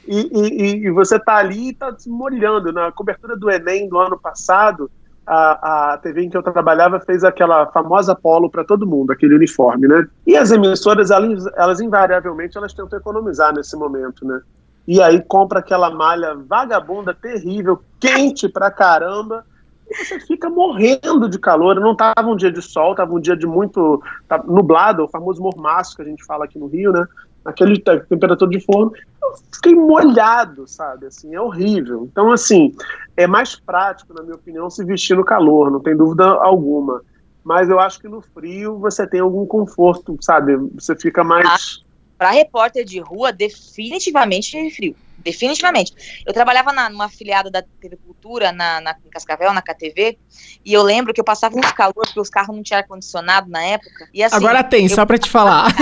E, e, e, você está ali e está se molhando. Na cobertura do Enem do ano passado, a, a TV em que eu trabalhava fez aquela famosa polo para todo mundo, aquele uniforme, né? E as emissoras, elas, elas invariavelmente, elas tentam economizar nesse momento, né? E aí compra aquela malha vagabunda, terrível, quente pra caramba, você fica morrendo de calor. Não tava um dia de sol, tava um dia de muito nublado, o famoso mormaço que a gente fala aqui no Rio, né? Aquele temperatura de forno, eu fiquei molhado, sabe? Assim, é horrível. Então, assim, é mais prático, na minha opinião, se vestir no calor, não tem dúvida alguma. Mas eu acho que no frio você tem algum conforto, sabe? Você fica mais. Ah, Para repórter de rua, definitivamente frio. Definitivamente. Eu trabalhava na, numa afiliada da TV Cultura, na, na, em Cascavel, na KTV, e eu lembro que eu passava um calor, porque os carros não tinham ar-condicionado na época. E assim, Agora tem, eu... só pra te falar.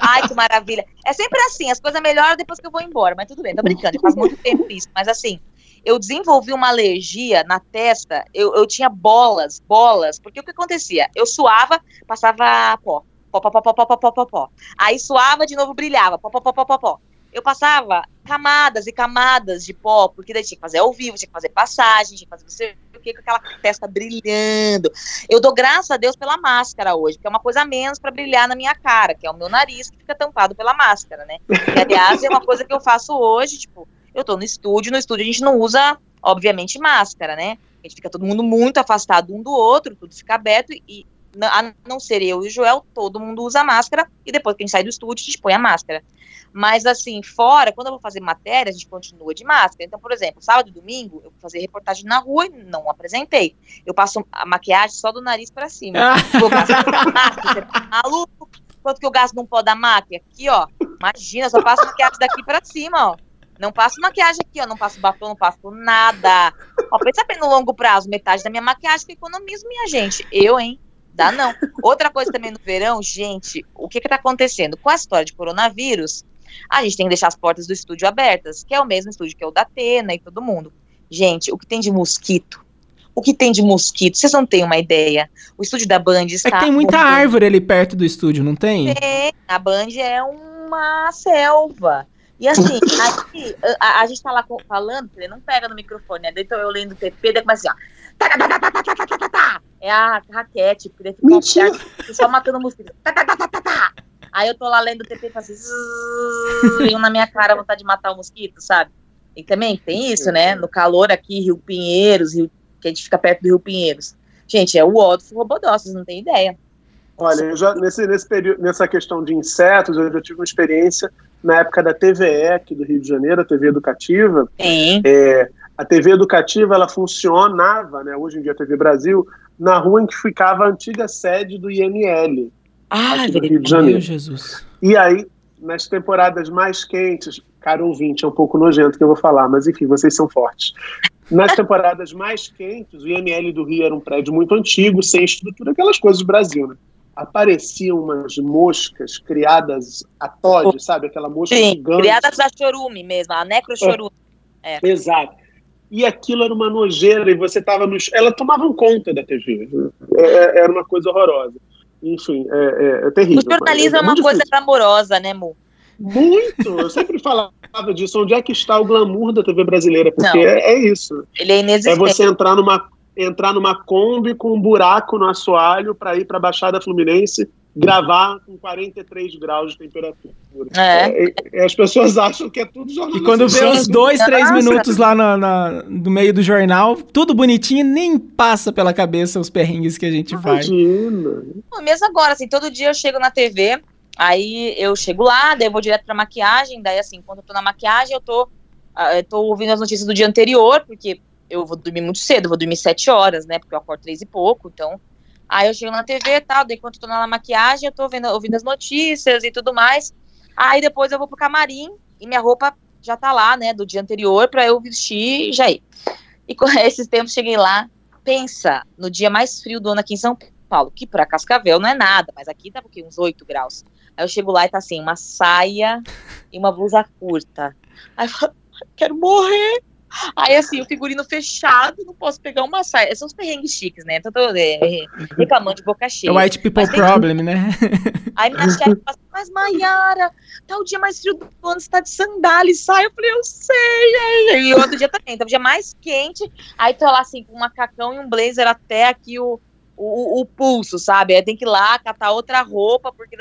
Ai, que maravilha. É sempre assim, as coisas melhoram depois que eu vou embora, mas tudo bem, tô brincando, faz muito tempo isso. Mas assim, eu desenvolvi uma alergia na testa, eu, eu tinha bolas, bolas, porque o que acontecia? Eu suava, passava pó, pó, pó, pó, pó, pó, pó, pó, pó. Aí suava, de novo brilhava, pó, pó, pó, pó, pó, pó. Eu passava camadas e camadas de pó, porque daí tinha que fazer ao vivo, tinha que fazer passagem, tinha que fazer você o que com aquela testa brilhando. Eu dou graças a Deus pela máscara hoje, porque é uma coisa a menos para brilhar na minha cara, que é o meu nariz que fica tampado pela máscara, né? E, aliás, é uma coisa que eu faço hoje, tipo, eu tô no estúdio, no estúdio a gente não usa, obviamente, máscara, né? A gente fica todo mundo muito afastado um do outro, tudo fica aberto e, a não ser eu e o Joel, todo mundo usa máscara e depois que a gente sai do estúdio, a gente põe a máscara. Mas assim, fora, quando eu vou fazer matéria, a gente continua de máscara. Então, por exemplo, sábado e domingo, eu vou fazer reportagem na rua e não apresentei. Eu passo a maquiagem só do nariz para cima. vou gastar maluco. Quanto que eu gasto num pó da máquina? Aqui, ó. Imagina, só passo maquiagem daqui para cima, ó. Não passo maquiagem aqui, ó. Não passo batom, não passo nada. Ó, pensa bem no longo prazo, metade da minha maquiagem que eu economizo, minha gente. Eu, hein? Dá não. Outra coisa também no verão, gente, o que que tá acontecendo? Com a história de coronavírus, a gente tem que deixar as portas do estúdio abertas, que é o mesmo estúdio que é o da Atena e todo mundo. Gente, o que tem de mosquito? O que tem de mosquito? Vocês não têm uma ideia. O estúdio da Band está. É que tem muita árvore ali perto do estúdio, não tem? Tem. A Band é uma selva. E assim, aqui, a, a, gente tá lá falando, ele não pega no microfone, né? Então eu lendo o TP, daí começa assim, ó. É a raquete, porque daí fica só matando mosquito. Aí eu tô lá lendo o TP e faço assim, na minha cara, vontade de matar o mosquito, sabe? E também tem isso, né? No calor aqui, Rio Pinheiros, Rio, que a gente fica perto do Rio Pinheiros. Gente, é o Odolfo Robodó, vocês não têm ideia. Olha, eu já, nesse, nesse período, nessa questão de insetos, eu já tive uma experiência na época da TVE aqui do Rio de Janeiro, a TV Educativa. Sim. É, a TV Educativa, ela funcionava, né, hoje em dia a TV Brasil, na rua em que ficava a antiga sede do IML. Ah, aqui do Rio de Janeiro. Jesus. E aí, nas temporadas mais quentes, caro ouvinte, é um pouco nojento que eu vou falar, mas enfim, vocês são fortes. Nas temporadas mais quentes, o IML do Rio era um prédio muito antigo, sem estrutura, aquelas coisas do Brasil, né? Apareciam umas moscas criadas a Todd, sabe? Aquela mosca Sim, gigante. criadas a chorume mesmo, a necrochorume. É. Exato. E aquilo era uma nojeira, e você estava no. Ela tomavam conta da TV. É, era uma coisa horrorosa. Enfim, é, é, é terrível. O jornalismo é, uma coisa difícil. glamourosa, né, Mu? Muito! Eu sempre falava disso. Onde é que está o glamour da TV brasileira? Porque é, é, isso. Ele é inexistente. É você entrar numa, entrar numa Kombi com um buraco no assoalho para ir para a Baixada Fluminense gravar com 43 graus de temperatura. É. É, é. As pessoas acham que é tudo jornalismo. E quando vê uns dois, três Nossa. minutos lá no, na, no meio do jornal, tudo bonitinho, nem passa pela cabeça os perrengues que a gente Imagina. faz. Mesmo agora, assim, todo dia eu chego na TV, aí eu chego lá, daí eu vou direto pra maquiagem, daí assim, quando eu tô na maquiagem, eu tô, ah, eu tô ouvindo as notícias do dia anterior, porque eu vou dormir muito cedo, vou dormir sete horas, né, porque eu acordo três e pouco, então Aí eu chego na TV e tal, daí enquanto eu tô na maquiagem, eu tô vendo, ouvindo as notícias e tudo mais. Aí depois eu vou pro camarim e minha roupa já tá lá, né, do dia anterior, para eu vestir e já ir. E com esses tempos cheguei lá, pensa, no dia mais frio do ano aqui em São Paulo, que pra Cascavel não é nada, mas aqui tá porque uns 8 graus. Aí eu chego lá e tá assim, uma saia e uma blusa curta. Aí eu falo, quero morrer. Aí, assim, o figurino fechado, não posso pegar uma saia. São os perrengues chiques, né? Então, tô é, reclamando de boca cheia. É o white people problem, né? Aí minha chefe fala assim, mas Mayara, tá o dia mais frio do ano, você tá de sandália e sai. Eu falei, eu sei. E outro dia também, tá o dia mais quente. Aí tô lá, assim, com um macacão e um blazer até aqui o, o, o pulso, sabe? Aí tem que ir lá catar outra roupa, porque...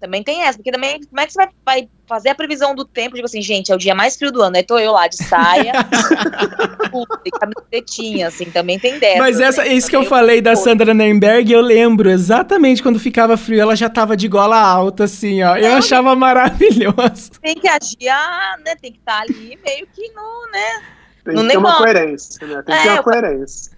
Também tem essa, porque também, como é que você vai, vai fazer a previsão do tempo? Tipo assim, gente, é o dia mais frio do ano, aí tô eu lá de saia, e camisetinha, assim, também tem dessa. Mas essa, né? isso que eu falei da Sandra Nemberg, eu lembro exatamente quando ficava frio, ela já tava de gola alta, assim, ó. Eu achava maravilhoso. Tem que agir, ah, né? Tem que estar tá ali meio que no, né? Tem no que ter uma coerência, né? Tem que é, ter uma coerência.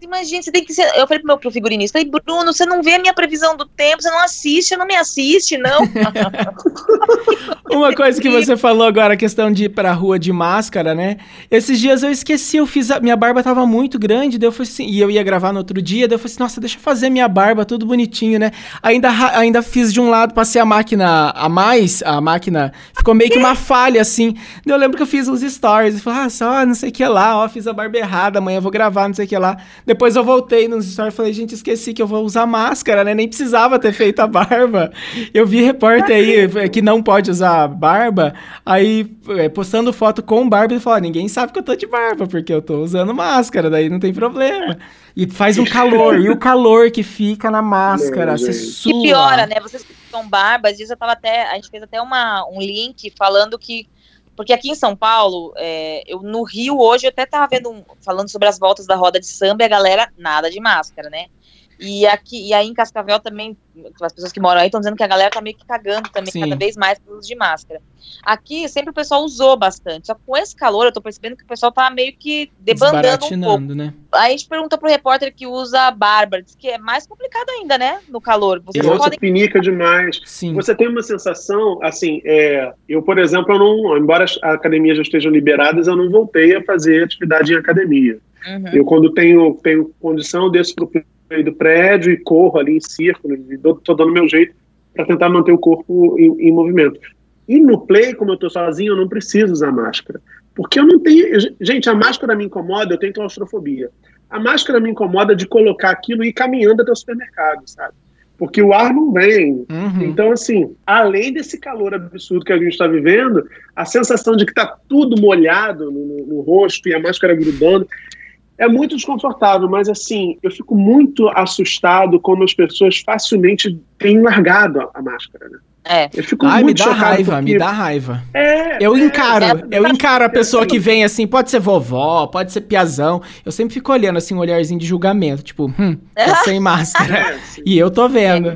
Imagina, você tem que ser. Eu falei pro meu pro figurinista, falei, Bruno, você não vê a minha previsão do tempo, você não assiste, não me assiste, não. Uma coisa que você falou agora, a questão de ir pra rua de máscara, né? Esses dias eu esqueci, eu fiz. A, minha barba tava muito grande, daí eu falei assim, e eu ia gravar no outro dia, daí eu falei assim, nossa, deixa eu fazer minha barba, tudo bonitinho, né? Ainda, ainda fiz de um lado, passei a máquina a mais, a máquina ficou meio que uma falha, assim. Eu lembro que eu fiz uns stories, falei, ah, só não sei o que lá, ó, fiz a barba errada, amanhã eu vou gravar, não sei o que lá. Depois eu voltei nos stories e falei, gente, esqueci que eu vou usar máscara, né? Nem precisava ter feito a barba. Eu vi repórter aí que não pode usar barba, aí é, postando foto com barba e falou, ninguém sabe que eu tô de barba, porque eu tô usando máscara, daí não tem problema. E faz um calor, e o calor que fica na máscara, você sua. E piora, né? Vocês que são barbas, vezes eu tava até, a gente fez até uma, um link falando que porque aqui em São Paulo, é, eu no Rio hoje, eu até tava vendo, falando sobre as voltas da roda de samba e a galera nada de máscara, né? E aqui e aí em Cascavel também, as pessoas que moram aí estão dizendo que a galera tá meio que cagando também Sim. cada vez mais pelo uso de máscara. Aqui sempre o pessoal usou bastante, só que com esse calor eu tô percebendo que o pessoal tá meio que debandando um pouco. Né? Aí a gente pergunta pro repórter que usa barba, diz que é mais complicado ainda, né, no calor. Vocês Nossa, podem... pinica demais. Sim. Você tem uma sensação, assim, é, eu, por exemplo, eu não, embora as academias já estejam liberadas, eu não voltei a fazer atividade em academia. Uhum. Eu, quando tenho, tenho condição, desço pro meio do prédio e corro ali em círculo, estou dando meu jeito para tentar manter o corpo em, em, movimento. E no play, como eu estou sozinho, eu não preciso usar máscara. Porque eu não tenho. Gente, a máscara me incomoda, eu tenho claustrofobia. A máscara me incomoda de colocar aquilo e ir caminhando até o supermercado, sabe? Porque o ar não vem. Uhum. Então, assim, além desse calor absurdo que a gente está vivendo, a sensação de que está tudo molhado no, no, no rosto e a máscara grudando é muito desconfortável, mas assim, eu fico muito assustado como as pessoas facilmente têm largado a, a máscara, né? É. Eu fico Ai, muito me dá raiva, porque... me dá raiva. É, eu é, encaro, é, eu encaro a pessoa que vem assim, pode ser vovó, pode ser piazão. Eu sempre fico olhando assim, um olharzinho de julgamento, tipo, hum, tá sem máscara. É, e eu tô vendo.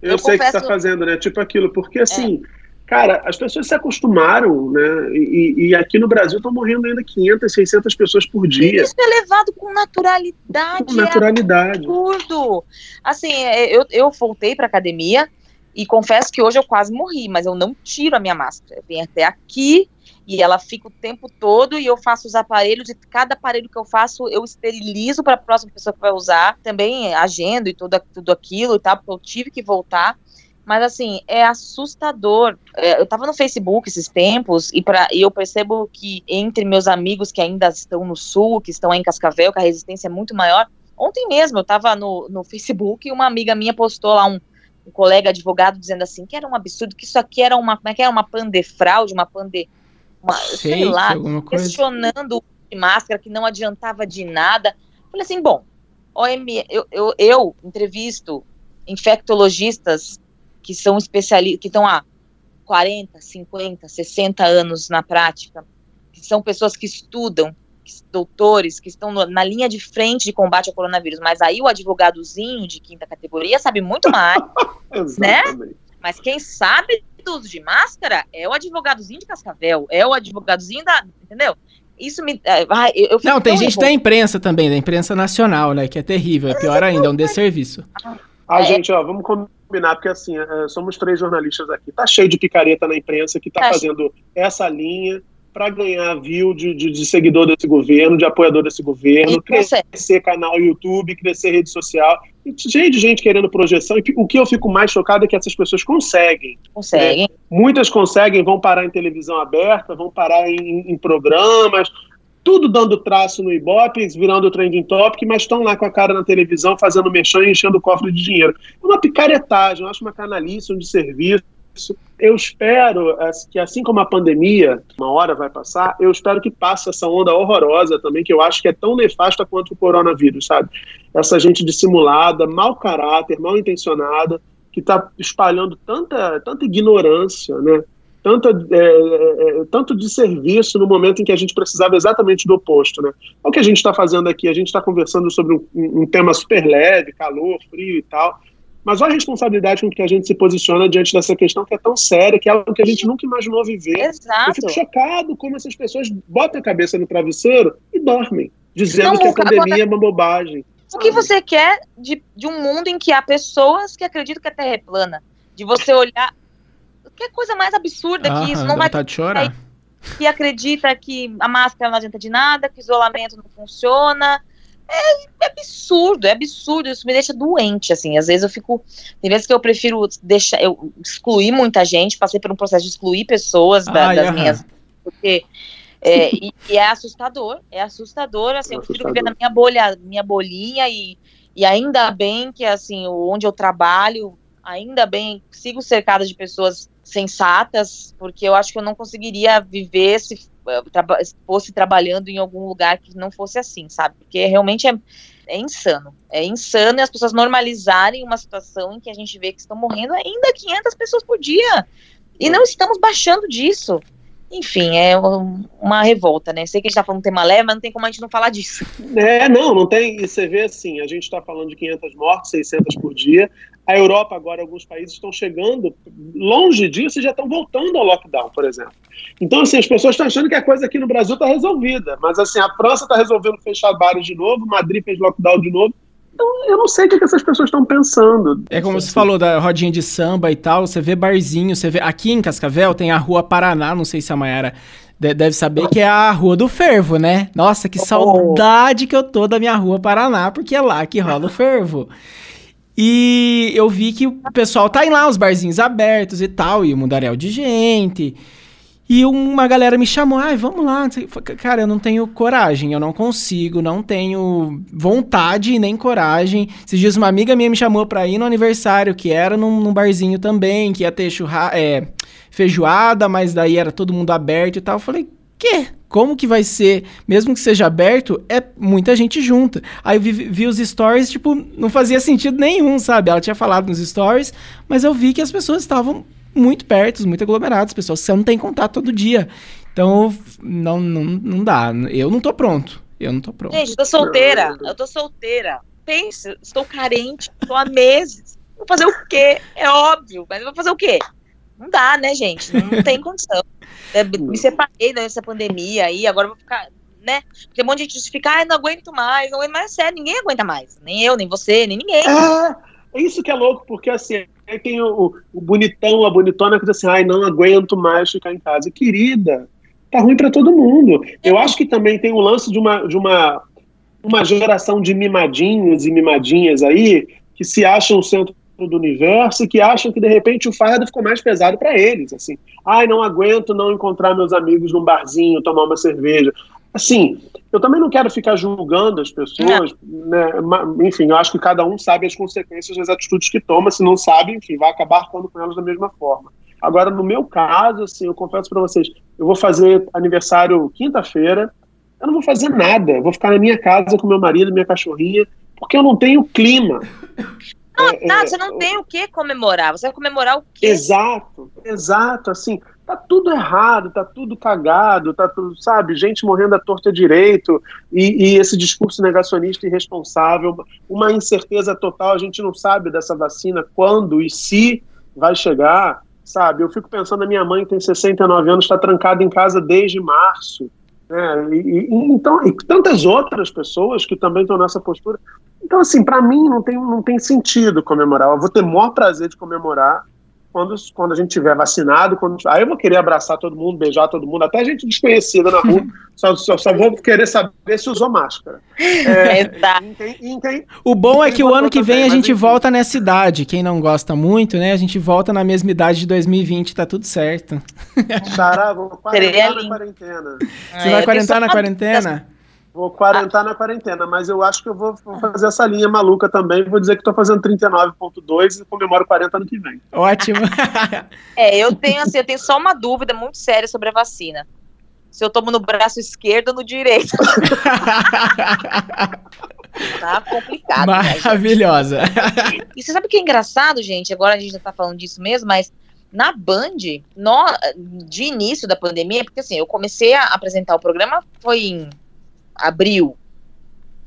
eu, eu sei o que você tá fazendo, né? Tipo aquilo, porque assim, é. Cara, as pessoas se acostumaram, né? E, e aqui no Brasil estão morrendo ainda 500, 600 pessoas por dia. Isso é levado com naturalidade. Com naturalidade. É absurdo. Assim, é, eu, eu voltei para academia E confesso que hoje eu quase morri, mas eu não tiro a minha máscara. Eu venho até aqui e ela fica o tempo todo e eu faço os aparelhos. E cada aparelho que eu faço, eu esterilizo para a próxima pessoa que vai usar. Também agendo e tudo, tudo aquilo e tal, porque eu tive que voltar. Mas assim, é assustador. É, eu estava no Facebook esses tempos e, pra, e eu percebo que entre meus amigos que ainda estão no sul, que estão em Cascavel, que a resistência é muito maior. Ontem mesmo eu estava no, no Facebook e uma amiga minha postou lá um, um colega advogado dizendo assim que era um absurdo, que isso aqui era uma, como é que era uma pandefraude, uma pande, uma, Fake, sei lá, questionando de máscara que não adiantava de nada. Falei assim, bom, OM, eu, eu, eu entrevisto infectologistas que são especialistas, que estão há 40, 50, 60 anos na prática, que são pessoas que estudam, doutores que estão no, na linha de frente de combate ao coronavírus, mas aí o advogadozinho de quinta categoria sabe muito mais, né? Mas quem sabe do uso de máscara é o advogadozinho de Cascavel, é o advogadozinho da, entendeu? Isso me. É, eu, eu Não, tem gente da imprensa também, da imprensa nacional, né? Que é terrível, é pior ainda, é um desserviço. Ah, é. gente, ó, vamos combinar, porque assim, é, somos três jornalistas aqui. Tá cheio de picareta na imprensa que tá, tá fazendo essa linha para ganhar view de, de, de, seguidor desse governo, de apoiador desse governo, crescer canal YouTube, crescer rede social, cheio de gente querendo projeção. E o que eu fico mais chocado é que essas pessoas conseguem. Conseguem. Né? Muitas conseguem, vão parar em televisão aberta, vão parar em, em programas, tudo dando traço no Ibope, virando trending topic, mas estão lá com a cara na televisão fazendo mexão e enchendo o cofre de dinheiro. É uma picaretagem, eu acho uma canalice, um desserviço eu espero que, assim como a pandemia, uma hora vai passar, eu espero que passe essa onda horrorosa também, que eu acho que é tão nefasta quanto o coronavírus, sabe? Essa gente dissimulada, mau caráter, mal intencionada, que está espalhando tanta, tanta ignorância, né? Tanta, é, é, é tanto de serviço no momento em que a gente precisava exatamente do oposto. Né? É o que a gente está fazendo aqui, a gente está conversando sobre um, um tema super leve, calor, frio e tal, mas olha a responsabilidade com que a gente se posiciona diante dessa questão que é tão séria, que é algo que a gente nunca imaginou viver. Exato. Eu fico chocado como essas pessoas botam a cabeça no travesseiro e dormem, dizendo Não, que a pandemia é uma bobagem. O que você quer de, de um mundo em que há pessoas que acreditam que a Terra é plana? De você olhar. Que coisa mais absurda ah, que isso? Não vai de chorar. Que acredita que a máscara não adianta de nada, que isolamento não funciona, é, é, absurdo, é absurdo, isso me deixa doente, assim, às vezes eu fico, tem vezes que eu prefiro deixar, eu excluir muita gente, passei por um processo de excluir pessoas da, das minhas, porque, é, e, e, é assustador, é assustador, assim, é eu prefiro viver na minha bolha, minha bolinha, e, e ainda bem que, assim, onde eu trabalho, ainda bem, sigo cercada de pessoas sensatas, porque eu acho que eu não conseguiria viver se traba fosse trabalhando em algum lugar que não fosse assim, sabe? Porque realmente é, é insano. É insano e as pessoas normalizarem uma situação em que a gente vê que estão morrendo ainda 500 pessoas por dia. E não estamos baixando disso. Enfim, é uma revolta, né? Sei que a gente tá falando tema leve, mas não tem como a gente não falar disso. É, não, não tem. E você vê assim, a gente está falando de 500 mortes, 600 por dia. A Europa agora, alguns países estão chegando longe disso e já estão voltando ao lockdown, por exemplo. Então, assim, as pessoas estão achando que a coisa aqui no Brasil está resolvida. Mas, assim, a França está resolvendo fechar bares de novo, Madrid fez lockdown de novo. Então, eu não sei o que, essas pessoas estão pensando. É como você falou da rodinha de samba e tal, você vê barzinho, você vê... Aqui em Cascavel tem a Rua Paraná, não sei se a Mayara deve saber que é a Rua do Fervo, né? Nossa, que oh. saudade que eu tô da minha Rua Paraná, porque é lá que rola o fervo. E eu vi que o pessoal tá em lá, os barzinhos abertos e tal, e o mundaréu de gente. E uma galera me chamou, ai, vamos lá. Cara, eu não tenho coragem, eu não consigo, não tenho vontade nem coragem. Esses dias uma amiga minha me chamou pra ir no aniversário, que era num, num barzinho também, que ia ter churra é, feijoada, mas daí era todo mundo aberto e tal. Eu falei, quê? Como que vai ser, mesmo que seja aberto, é muita gente junta. Aí eu vi, vi, os stories, tipo, não fazia sentido nenhum, sabe? Ela tinha falado nos stories, mas eu vi que as pessoas estavam muito perto, muito aglomeradas, pessoas você não tem contato todo dia. Então, não, não, não dá. Eu não tô pronto. Eu não tô pronto. Gente, eu tô solteira. Eu tô solteira. Pense, estou carente, estou há meses. Vou fazer o quê? É óbvio, mas eu vou fazer o quê? Não dá, né, gente? Não tem condição. É, me separei dessa pandemia aí, agora vou ficar, né? Porque um monte de gente justifica, ah, não aguento mais, não aguento mais, é sério, ninguém aguenta mais. Nem eu, nem você, nem ninguém. É, é isso que é louco, porque assim, Aí tem o, o, bonitão, a bonitona que diz assim, ai, não aguento mais ficar em casa. Querida, tá ruim para todo mundo. Eu acho que também tem o lance de uma, de uma, uma geração de mimadinhos e mimadinhas aí que se acham o centro do universo e que acham que de repente o fardo ficou mais pesado para eles, assim. Ai, não aguento não encontrar meus amigos num barzinho, tomar uma cerveja. Assim, eu também não quero ficar julgando as pessoas, né? enfim, eu acho que cada um sabe as consequências das atitudes que toma, se não sabe, enfim, vai acabar atuando com elas da mesma forma. Agora, no meu caso, assim, eu confesso para vocês, eu vou fazer aniversário quinta-feira, eu não vou fazer nada, vou ficar na minha casa com meu marido, minha cachorrinha, porque eu não tenho clima. Não, é, tá, é, você não tem o que comemorar, você vai comemorar o quê? Exato, exato, assim, tá tudo errado, tá tudo cagado, tá tudo, sabe, gente morrendo à torta direito, e, e, esse discurso negacionista irresponsável, uma incerteza total, a gente não sabe dessa vacina quando e se vai chegar, sabe, eu fico pensando na minha mãe tem 69 anos, está trancada em casa desde março, né, e, e, então, e tantas outras pessoas que também estão nessa postura, então assim, para mim não tem, não tem sentido comemorar, eu vou ter o maior prazer de comemorar quando, quando a gente tiver vacinado, quando, aí eu vou querer abraçar todo mundo, beijar todo mundo, até gente desconhecida na rua, só, só, só, vou querer saber se usou máscara. É, é o bom é que o ano que vem também, a gente volta nessa idade, quem não gosta muito, né, a gente volta na mesma idade de 2020, tá tudo certo. Xará, vou quarentar na quarentena. Você vai quarentar na quarentena? Vou quarentar na quarentena, mas eu acho que eu vou, fazer essa linha maluca também. Vou dizer que estou fazendo 39,2 e comemoro 40 ano que vem. Ótimo. é, eu tenho assim, eu tenho só uma dúvida muito séria sobre a vacina. Se eu tomo no braço esquerdo ou no direito. tá complicado. Né, Maravilhosa. Né, e você sabe o que é engraçado, gente? Agora a gente já tá falando disso mesmo, mas na Band, no, de início da pandemia, porque assim, eu comecei a apresentar o programa foi em abril.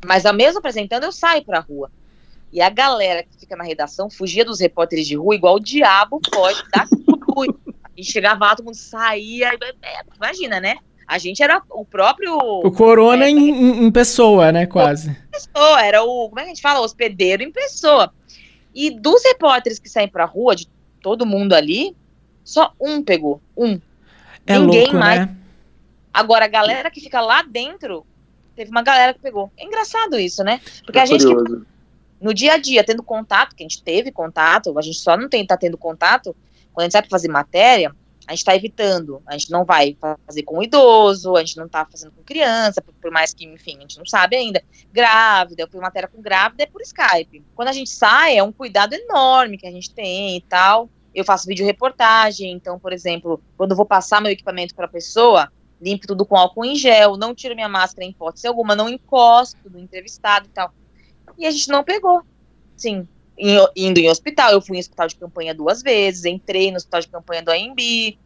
Mas a mesmo apresentando, eu saio pra rua. E a galera que fica na redação fugia dos repórteres de rua igual o diabo pode dar E chegava lá, todo mundo saía. Imagina, né? A gente era o próprio. O corona é, em, em, pessoa, né? Quase. Pessoa, era o. Como é que a gente fala? Hospedeiro em pessoa. E dos repórteres que saem pra rua, de todo mundo ali, só um pegou. Um. É Ninguém louco, mais. Né? Agora, a galera que fica lá dentro teve uma galera que pegou. É engraçado isso, né? Porque é a gente que, no dia a dia, tendo contato, que a gente teve contato, a gente só não tem tá tendo contato, quando a gente sai para fazer matéria, a gente está evitando. A gente não vai fazer com idoso, a gente não está fazendo com criança, por, por, mais que, enfim, a gente não sabe ainda. Grávida, eu fiz matéria com grávida, é por Skype. Quando a gente sai, é um cuidado enorme que a gente tem e tal. Eu faço vídeo reportagem, então, por exemplo, quando eu vou passar meu equipamento para a pessoa, limpo tudo com álcool em gel, não tiro minha máscara em hipótese alguma, não encosto do entrevistado e tal. E a gente não pegou. Sim, indo em hospital, eu fui em hospital de campanha duas vezes, entrei no hospital de campanha do AMB.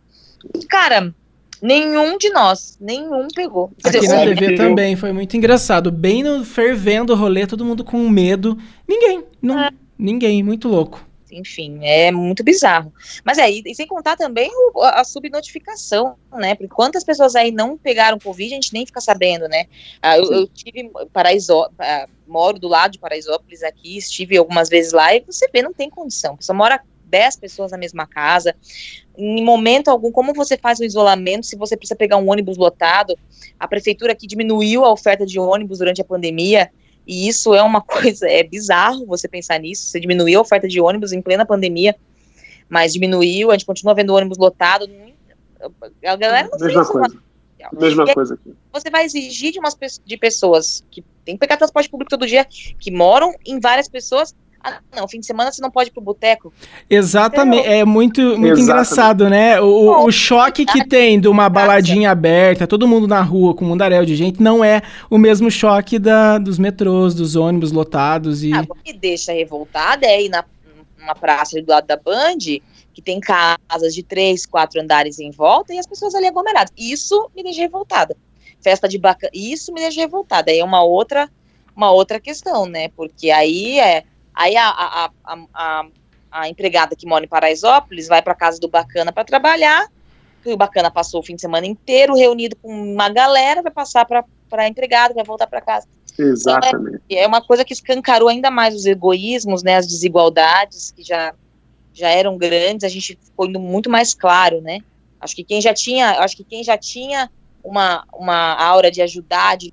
Cara, nenhum de nós, nenhum pegou. Aqui dizer, na TV também foi muito engraçado. Bem no fervendo o rolê, todo mundo com medo. Ninguém, não, é. ninguém, muito louco enfim, é muito bizarro. Mas é, e, sem contar também o, a subnotificação, né? Porque quantas pessoas aí não pegaram Covid, a gente nem fica sabendo, né? Ah, eu, eu, tive Paraisó, ah, moro do lado de Paraisópolis aqui, estive algumas vezes lá e você vê, não tem condição. Você mora 10 pessoas na mesma casa. Em momento algum, como você faz o isolamento se você precisa pegar um ônibus lotado? A prefeitura aqui diminuiu a oferta de ônibus durante a pandemia. E isso é uma coisa, é bizarro você pensar nisso. Você diminuiu a oferta de ônibus em plena pandemia, mas diminuiu, a gente continua vendo ônibus lotado. A galera não Mesma coisa. Mesma coisa aqui. Você vai exigir de umas de pessoas que tem que pegar transporte público todo dia, que moram em várias pessoas, ah, não, fim de semana você não pode ir pro boteco. Exatamente, é muito, muito engraçado, né? O, o choque que tem de uma baladinha aberta, todo mundo na rua com um mundaréu de gente, não é o mesmo choque da, dos metrôs, dos ônibus lotados e... Ah, o que deixa revoltada é ir na, numa praça ali do lado da Band, que tem casas de três, quatro andares em volta e as pessoas ali aglomeradas. Isso me deixa revoltada. Festa de bacana, isso me deixa revoltada. Aí é uma outra, uma outra questão, né? Porque aí é Aí a, a, a, a, empregada que mora em Paraisópolis vai para casa do Bacana para trabalhar, o Bacana passou o fim de semana inteiro reunido com uma galera, vai passar para a empregada, vai voltar para casa. Exatamente. Então, é, é, uma coisa que escancarou ainda mais os egoísmos, né, as desigualdades que já já eram grandes, a gente ficou indo muito mais claro, né? Acho que quem já tinha, acho que quem já tinha uma, uma aura de ajudar, de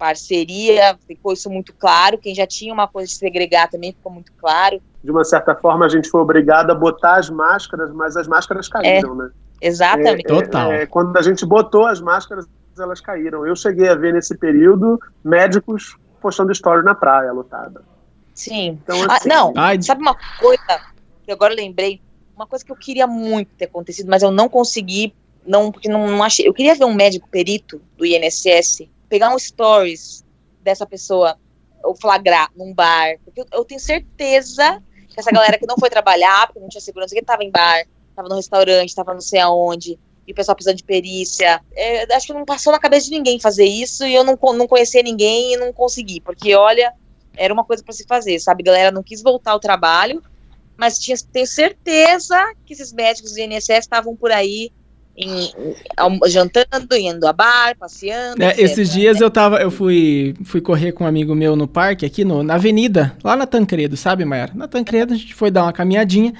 parceria, ficou isso muito claro. Quem já tinha uma coisa de segregar também ficou muito claro. De uma certa forma, a gente foi obrigado a botar as máscaras, mas as máscaras caíram, é, né? Exatamente. É, Total. É, quando a gente botou as máscaras, elas caíram. Eu cheguei a ver nesse período médicos postando história na praia lotada. Sim. Então, ah, assim, ah, não, ai, sabe uma coisa que agora lembrei? Uma coisa que eu queria muito ter acontecido, mas eu não consegui, não, porque não, não achei. Eu queria ver um médico perito do INSS pegar um stories dessa pessoa, ou flagrar num bar, porque eu, eu tenho certeza que essa galera que não foi trabalhar, porque não tinha segurança, que estava em bar, estava no restaurante, estava não sei aonde, e o pessoal precisando de perícia. É, acho que não passou na cabeça de ninguém fazer isso, e eu não, não conhecia ninguém e não consegui, porque olha, era uma coisa para se fazer, sabe? A galera não quis voltar ao trabalho, mas tinha, tenho certeza que esses médicos do INSS estavam por aí em, jantando, indo a bar, passeando. É, esses dias eu tava, eu fui, fui correr com um amigo meu no parque, aqui no, na avenida, lá na Tancredo, sabe, Mayara? Na Tancredo a gente foi dar uma caminhadinha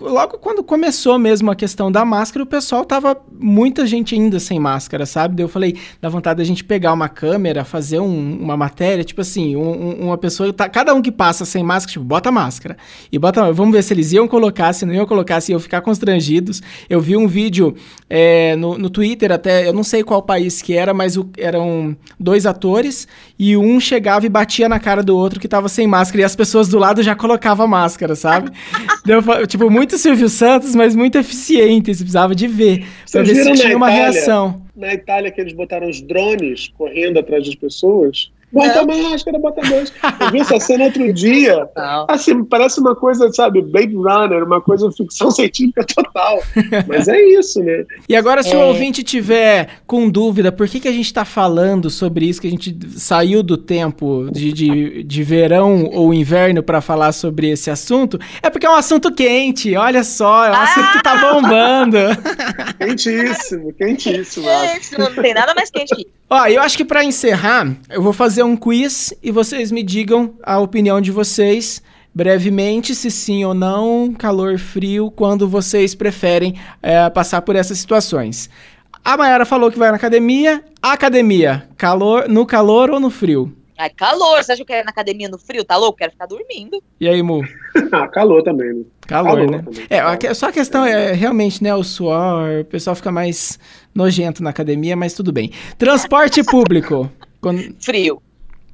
logo quando começou mesmo a questão da máscara, o pessoal tava muita gente ainda sem máscara, sabe? Daí eu falei, dá vontade da gente pegar uma câmera, fazer um, uma matéria, tipo assim, um, uma pessoa, tá, cada um que passa sem máscara, tipo, bota máscara. E bota, vamos ver se eles iam colocar, se não iam colocar, se iam ficar constrangidos. Eu vi um vídeo é, no, no Twitter até, eu não sei qual país que era, mas o, eram dois atores e um chegava e batia na cara do outro que tava sem máscara e as pessoas do lado já colocavam máscara, sabe? Deu, tipo, muito muito Silvio Santos, mas muito eficiente. Você precisava de ver. Pra ver se tinha uma Itália, reação. Na Itália, que eles botaram os drones correndo atrás das pessoas. Bota máscara, bota máscara. Eu vi essa cena outro dia. Assim, parece uma coisa, sabe, Blade Runner, uma coisa ficção científica total. Mas é isso, né? E agora, se é... o ouvinte tiver com dúvida, por que, que a gente está falando sobre isso, que a gente saiu do tempo de, de, de verão ou inverno para falar sobre esse assunto, é porque é um assunto quente. Olha só, é um assunto que tá bombando. Quentíssimo, quentíssimo. Gente, não tem nada mais quente que Ó, eu acho que para encerrar, eu vou fazer um quiz e vocês me digam a opinião de vocês brevemente, se sim ou não, calor, frio, quando vocês preferem é, passar por essas situações. A Mayara falou que vai na academia. Academia, calor, no calor ou no frio? Ai, calor. Você acha que eu quero ir na academia no frio? Tá louco? Quero ficar dormindo. E aí, Mu? ah, calor também, né? Calor, calor né? Também. É, só a questão é realmente, né, o suor, o pessoal fica mais nojento na academia, mas tudo bem. Transporte público. Quando... Frio.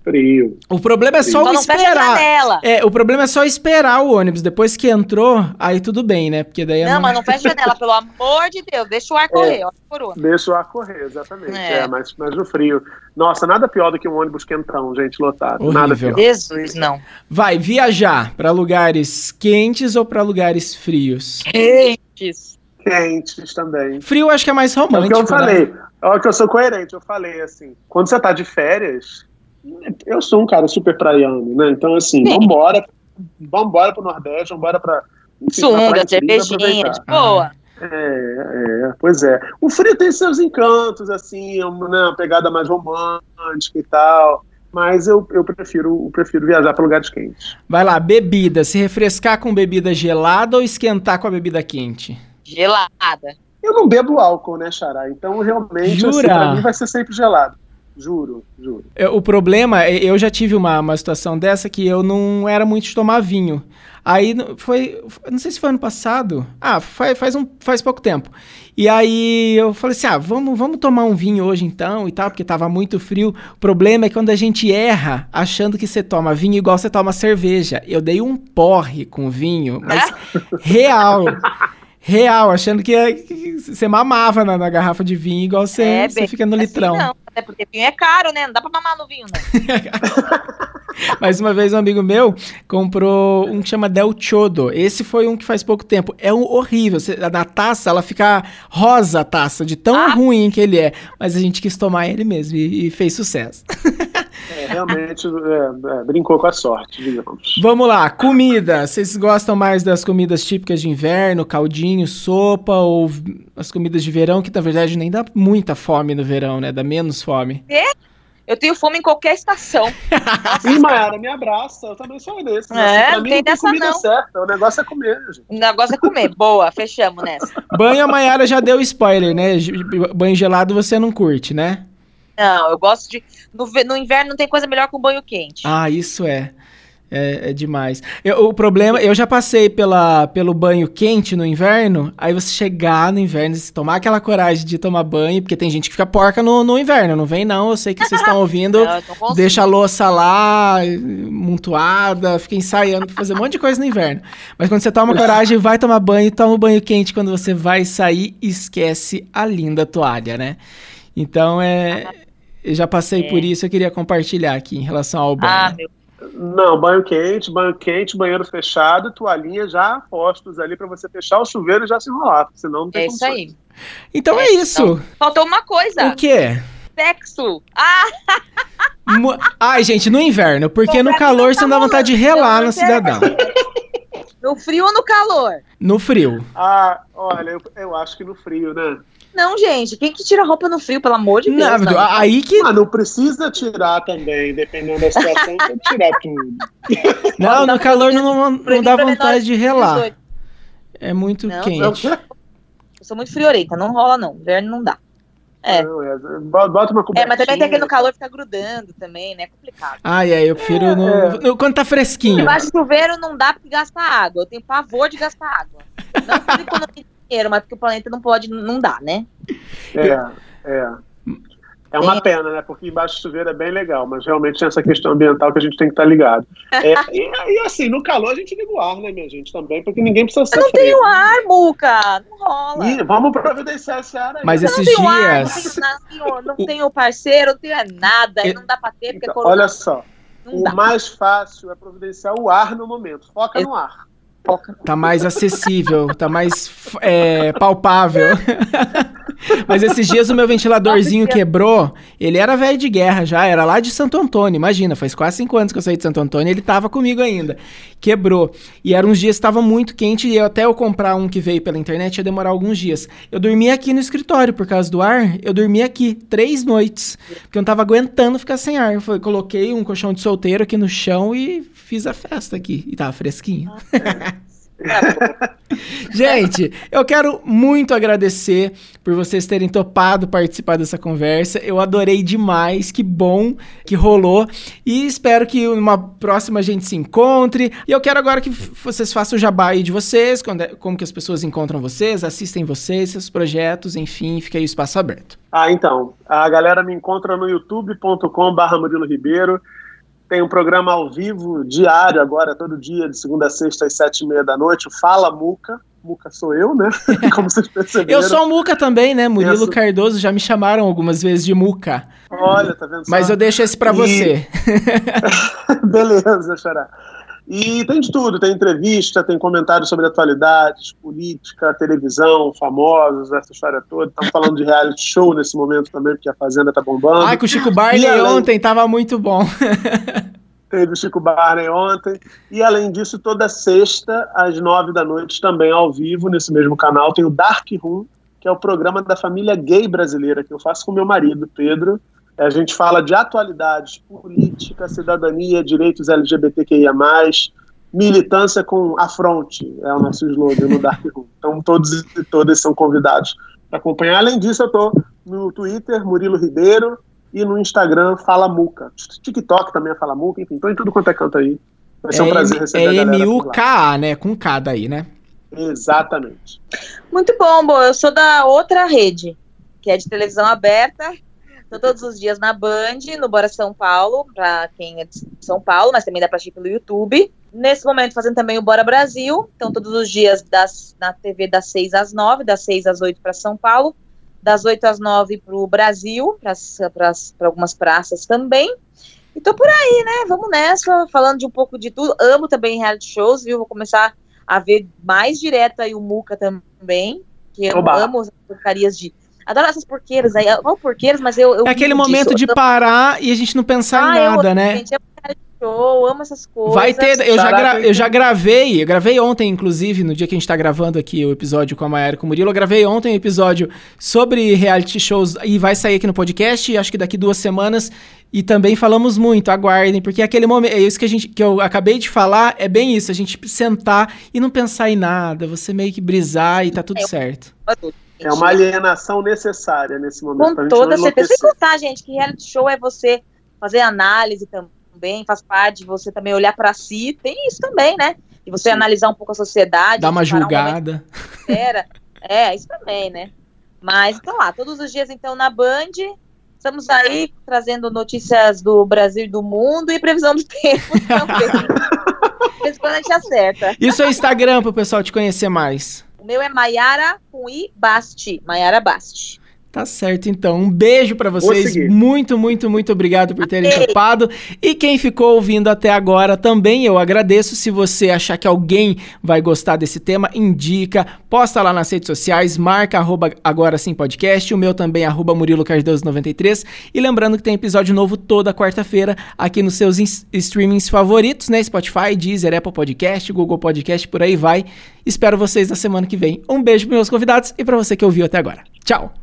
Frio. O problema é só então esperar. É, o problema é só esperar o ônibus. Depois que entrou, aí tudo bem, né? Porque daí é Não, mas não fecha a janela, pelo amor de Deus. Deixa o ar correr, é, ó, Deixa o ar correr, exatamente. É. é, mas, mas no frio. Nossa, nada pior do que um ônibus quentão, gente, lotado. Horrível. Nada pior. Jesus, não. Vai viajar para lugares quentes ou para lugares frios? Quentes. Quentes também. Frio acho que é mais romântico. É o que eu falei. Né? Olha que eu sou coerente, eu falei assim, quando você tá de férias, eu sou um cara super praiano, né? Então, assim, vambora, vambora pro Nordeste, vambora pra. Sunga, cervejinha, de boa. É, é, pois é. O frio tem seus encantos, assim, né, uma pegada mais romântica e tal. Mas eu, eu prefiro, eu prefiro viajar para lugares quentes. Vai lá, bebida. Se refrescar com bebida gelada ou esquentar com a bebida quente? Gelada. Eu não bebo álcool, né, Xará? Então, realmente, Jura? Assim, pra mim vai ser sempre gelado. Juro, juro. É, o problema, é, eu já tive uma, uma situação dessa que eu não era muito de tomar vinho. Aí foi, não sei se foi ano passado. Ah, faz, faz, um, faz pouco tempo. E aí eu falei assim: ah, vamos, vamos tomar um vinho hoje então e tal, porque tava muito frio. O problema é quando a gente erra achando que você toma vinho igual você toma cerveja. Eu dei um porre com vinho, mas real. Real, achando que, é, que você mamava na, na, garrafa de vinho igual você, é, você fica no assim litrão. Não, até porque vinho é caro, né? Não dá pra mamar no vinho, né? Mas uma vez um amigo meu comprou um que chama Del Chodo. Esse foi um que faz pouco tempo. É um horrível. Na taça, ela fica rosa a taça, de tão ah. ruim que ele é. Mas a gente quis tomar ele mesmo e, e fez sucesso. É, realmente é, é, brincou com a sorte, digamos. Vamos lá, comida. Vocês gostam mais das comidas típicas de inverno, caldinho, sopa ou as comidas de verão, que na verdade nem dá muita fome no verão, né? Dá menos fome. É? Eu tenho fome em qualquer estação. Ih, Mayara, me abraça. Eu também sou desse. É, pra não mim tem não tem dessa comida não. certa. O negócio é comer, gente. O negócio é comer. Boa, fechamos nessa. Banho a Maiara já deu spoiler, né? Banho gelado você não curte, né? Não, eu gosto de. No, no inverno não tem coisa melhor que um banho quente. Ah, isso é. É, é demais. Eu- o problema, eu já passei pela, pelo banho quente no inverno, aí você chegar no inverno, se tomar aquela coragem de tomar banho, porque tem gente que fica porca no, no inverno, não vem não, eu sei que vocês estão ouvindo, Não, consigo. deixa a louça lá, montuada, fica ensaiando pra fazer um monte de coisa no inverno. Mas quando você toma coragem, vai tomar banho, toma um banho quente, quando você vai sair, esquece a linda toalha, né? Então, é... Eu já passei É. por isso, eu queria compartilhar aqui em relação ao banho. Ah, meu. Não, banho quente, banho quente, banheiro fechado, toalhinha já postos ali pra você fechar o chuveiro e já se enrolar, porque senão não tem É isso aí. Então é É, isso. Faltou uma coisa. O quê? Sexo. Ah, Mu- Ai, gente, no inverno, porque Bom, no calor você não dá vontade de relar no cidadão. no frio ou no calor? No frio. Ah, olha, eu, eu acho que no frio, né? Não, gente. Quem que tira roupa no frio, pelo amor de Deus? Não, não. aí que. Ah, não precisa tirar também, dependendo da situação, tem que tirar tudo. Não, no calor não, não, dá vontade de relar. 18. É muito Não, quente. Eu sou muito friorenta, não rola não. Inverno não dá. É. é, bota uma É, cobertinha. mas também tem aquele no calor ficar grudando também, né? É complicado. Ai, ai, eu prefiro no, É. no- quando tá fresquinho. Embaixo do chuveiro não dá porque gasta água. Eu tenho pavor de gastar água. Não por economia de dinheiro, mas porque o planeta não pode, não dá, né? É, é. É uma É. pena, né? Porque embaixo do chuveiro é bem legal, mas realmente tem essa questão ambiental que a gente tem que estar ligado. É, e, e assim, no calor a gente liga o ar, né, minha gente, também, porque ninguém precisa Eu sofrer. não tenho ar, Muca. Não rola. E vamos providenciar esse ar aí. Mas Eu não esses ar, não dias. tenho, não tenho, não tenho parceiro, não tenho nada. Eu- Não dá pra ter, porque Então, corona olha só, não o dá. mais fácil é providenciar o ar no momento. Foca no ar. Foca. Tá mais acessível, tá mais é, palpável. Mas esses dias o meu ventiladorzinho quebrou. Ele era velho de guerra já, era lá de Santo Antônio. Imagina, faz quase cinco anos que eu saí de Santo Antônio. Ele tava comigo ainda. Quebrou. E eram uns dias que estava muito quente e eu, até eu comprar um que veio pela internet ia demorar alguns dias. Eu dormi aqui no escritório por causa do ar. Eu dormi aqui três noites porque eu não tava aguentando ficar sem ar. Foi, coloquei um colchão de solteiro aqui no chão e fiz a festa aqui. E tava fresquinho. Gente, eu quero muito agradecer por vocês terem topado participar dessa conversa. Eu adorei demais, que bom que rolou. E espero que numa próxima a gente se encontre. E eu quero agora que vocês façam o jabá aí de vocês, é- como que as pessoas encontram vocês, assistem vocês, seus projetos, enfim, fica aí o espaço aberto. Ah, então, a galera me encontra no youtube.com barra Murilo Ribeiro. Tem um programa ao vivo, diário agora, todo dia, de segunda a sexta, às sete e meia da noite, Fala Muca. Muca sou eu, né? Como vocês perceberam. Eu sou o Muca também, né? Murilo Cardoso, já me chamaram algumas vezes de Muca. Olha, tá vendo só? Mas eu deixo esse pra E- você. Beleza, Xará. E tem de tudo, tem entrevista, tem comentários sobre atualidades, política, televisão, famosos, essa história toda. Estamos falando de reality show nesse momento também, porque a Fazenda tá bombando. Ai, com o Chico Barney E além- ontem tava muito bom. Teve o Chico Barney ontem. E além disso, toda sexta, às nove da noite, também ao vivo, nesse mesmo canal, tem o Dark Room, que é o programa da família gay brasileira, que eu faço com meu marido, Pedro. A gente fala de atualidades, política, cidadania, direitos LGBTQIA, militância com afronte, é o nosso slogan no Dark Room. Então, todos e todas são convidados para acompanhar. Além disso, eu estou no Twitter, Murilo Ribeiro, e no Instagram, Fala Muca. TikTok também é Fala Muca, enfim, tô em tudo quanto é canto aí. Vai ser um prazer receber é a galera lá. M-U-K-A, né? Com K daí, né? Exatamente. Muito bom, Bo. Eu sou da outra rede, que é de televisão aberta. Estou todos os dias na Band, no Bora São Paulo, para quem é de São Paulo, mas também dá para assistir pelo YouTube. Nesse momento, fazendo também o Bora Brasil. Então, todos os dias das, na TV das 6 às 9, das 6 às 8 para São Paulo, das 8 às 9 para o Brasil, para algumas praças também. E tô por aí, né? Vamos nessa, falando de um pouco de tudo. Amo também reality shows, viu? Vou começar a ver mais direto aí o Muca também, que eu Oba. amo as porcarias de. Adoro essas porqueiras aí. Eu amo porqueiras, mas eu. eu É aquele momento disso. de Eu- parar e a gente não pensar Ah, em eu nada, amo, né? Gente, eu show, amo essas coisas. Vai ter, eu já, gra- eu já gravei, eu gravei ontem, inclusive, no dia que a gente tá gravando aqui o episódio com a Maera e com o Murilo, eu gravei ontem um episódio sobre reality shows e vai sair aqui no podcast, e acho que daqui duas semanas E também falamos muito, aguardem, porque aquele momento, é isso que a gente que eu acabei de falar, é bem isso, a gente sentar e não pensar em nada, você meio que brisar e tá tudo É. certo. É uma alienação necessária nesse momento. Com toda não certeza. Sem contar, gente, que reality show é você fazer análise também, faz parte de você também olhar pra si. Tem isso também, né? E você Sim. analisar um pouco a sociedade. Dá uma um julgada. que espera. É, isso também, né? Mas então lá, todos os dias então na Band. Estamos aí trazendo notícias do Brasil e do mundo e previsão do tempo também. Em quando a gente acerta. E o seu Instagram pro pessoal te conhecer mais. Meu é Maiara com I Basti. Maiara Basti. Tá certo, então. Um beijo pra vocês. Muito, muito, muito obrigado por terem Amei. topado. E quem ficou ouvindo até agora também, eu agradeço. Se você achar que alguém vai gostar desse tema, indica, posta lá nas redes sociais, marca arroba agora sim podcast, o meu também arroba Murilo Cardoso93. E lembrando que tem episódio novo toda quarta-feira aqui nos seus streamings favoritos, né? Spotify, Deezer, Apple Podcast, Google Podcast, por aí vai. Espero vocês na semana que vem. Um beijo pros meus convidados e pra você que ouviu até agora. Tchau!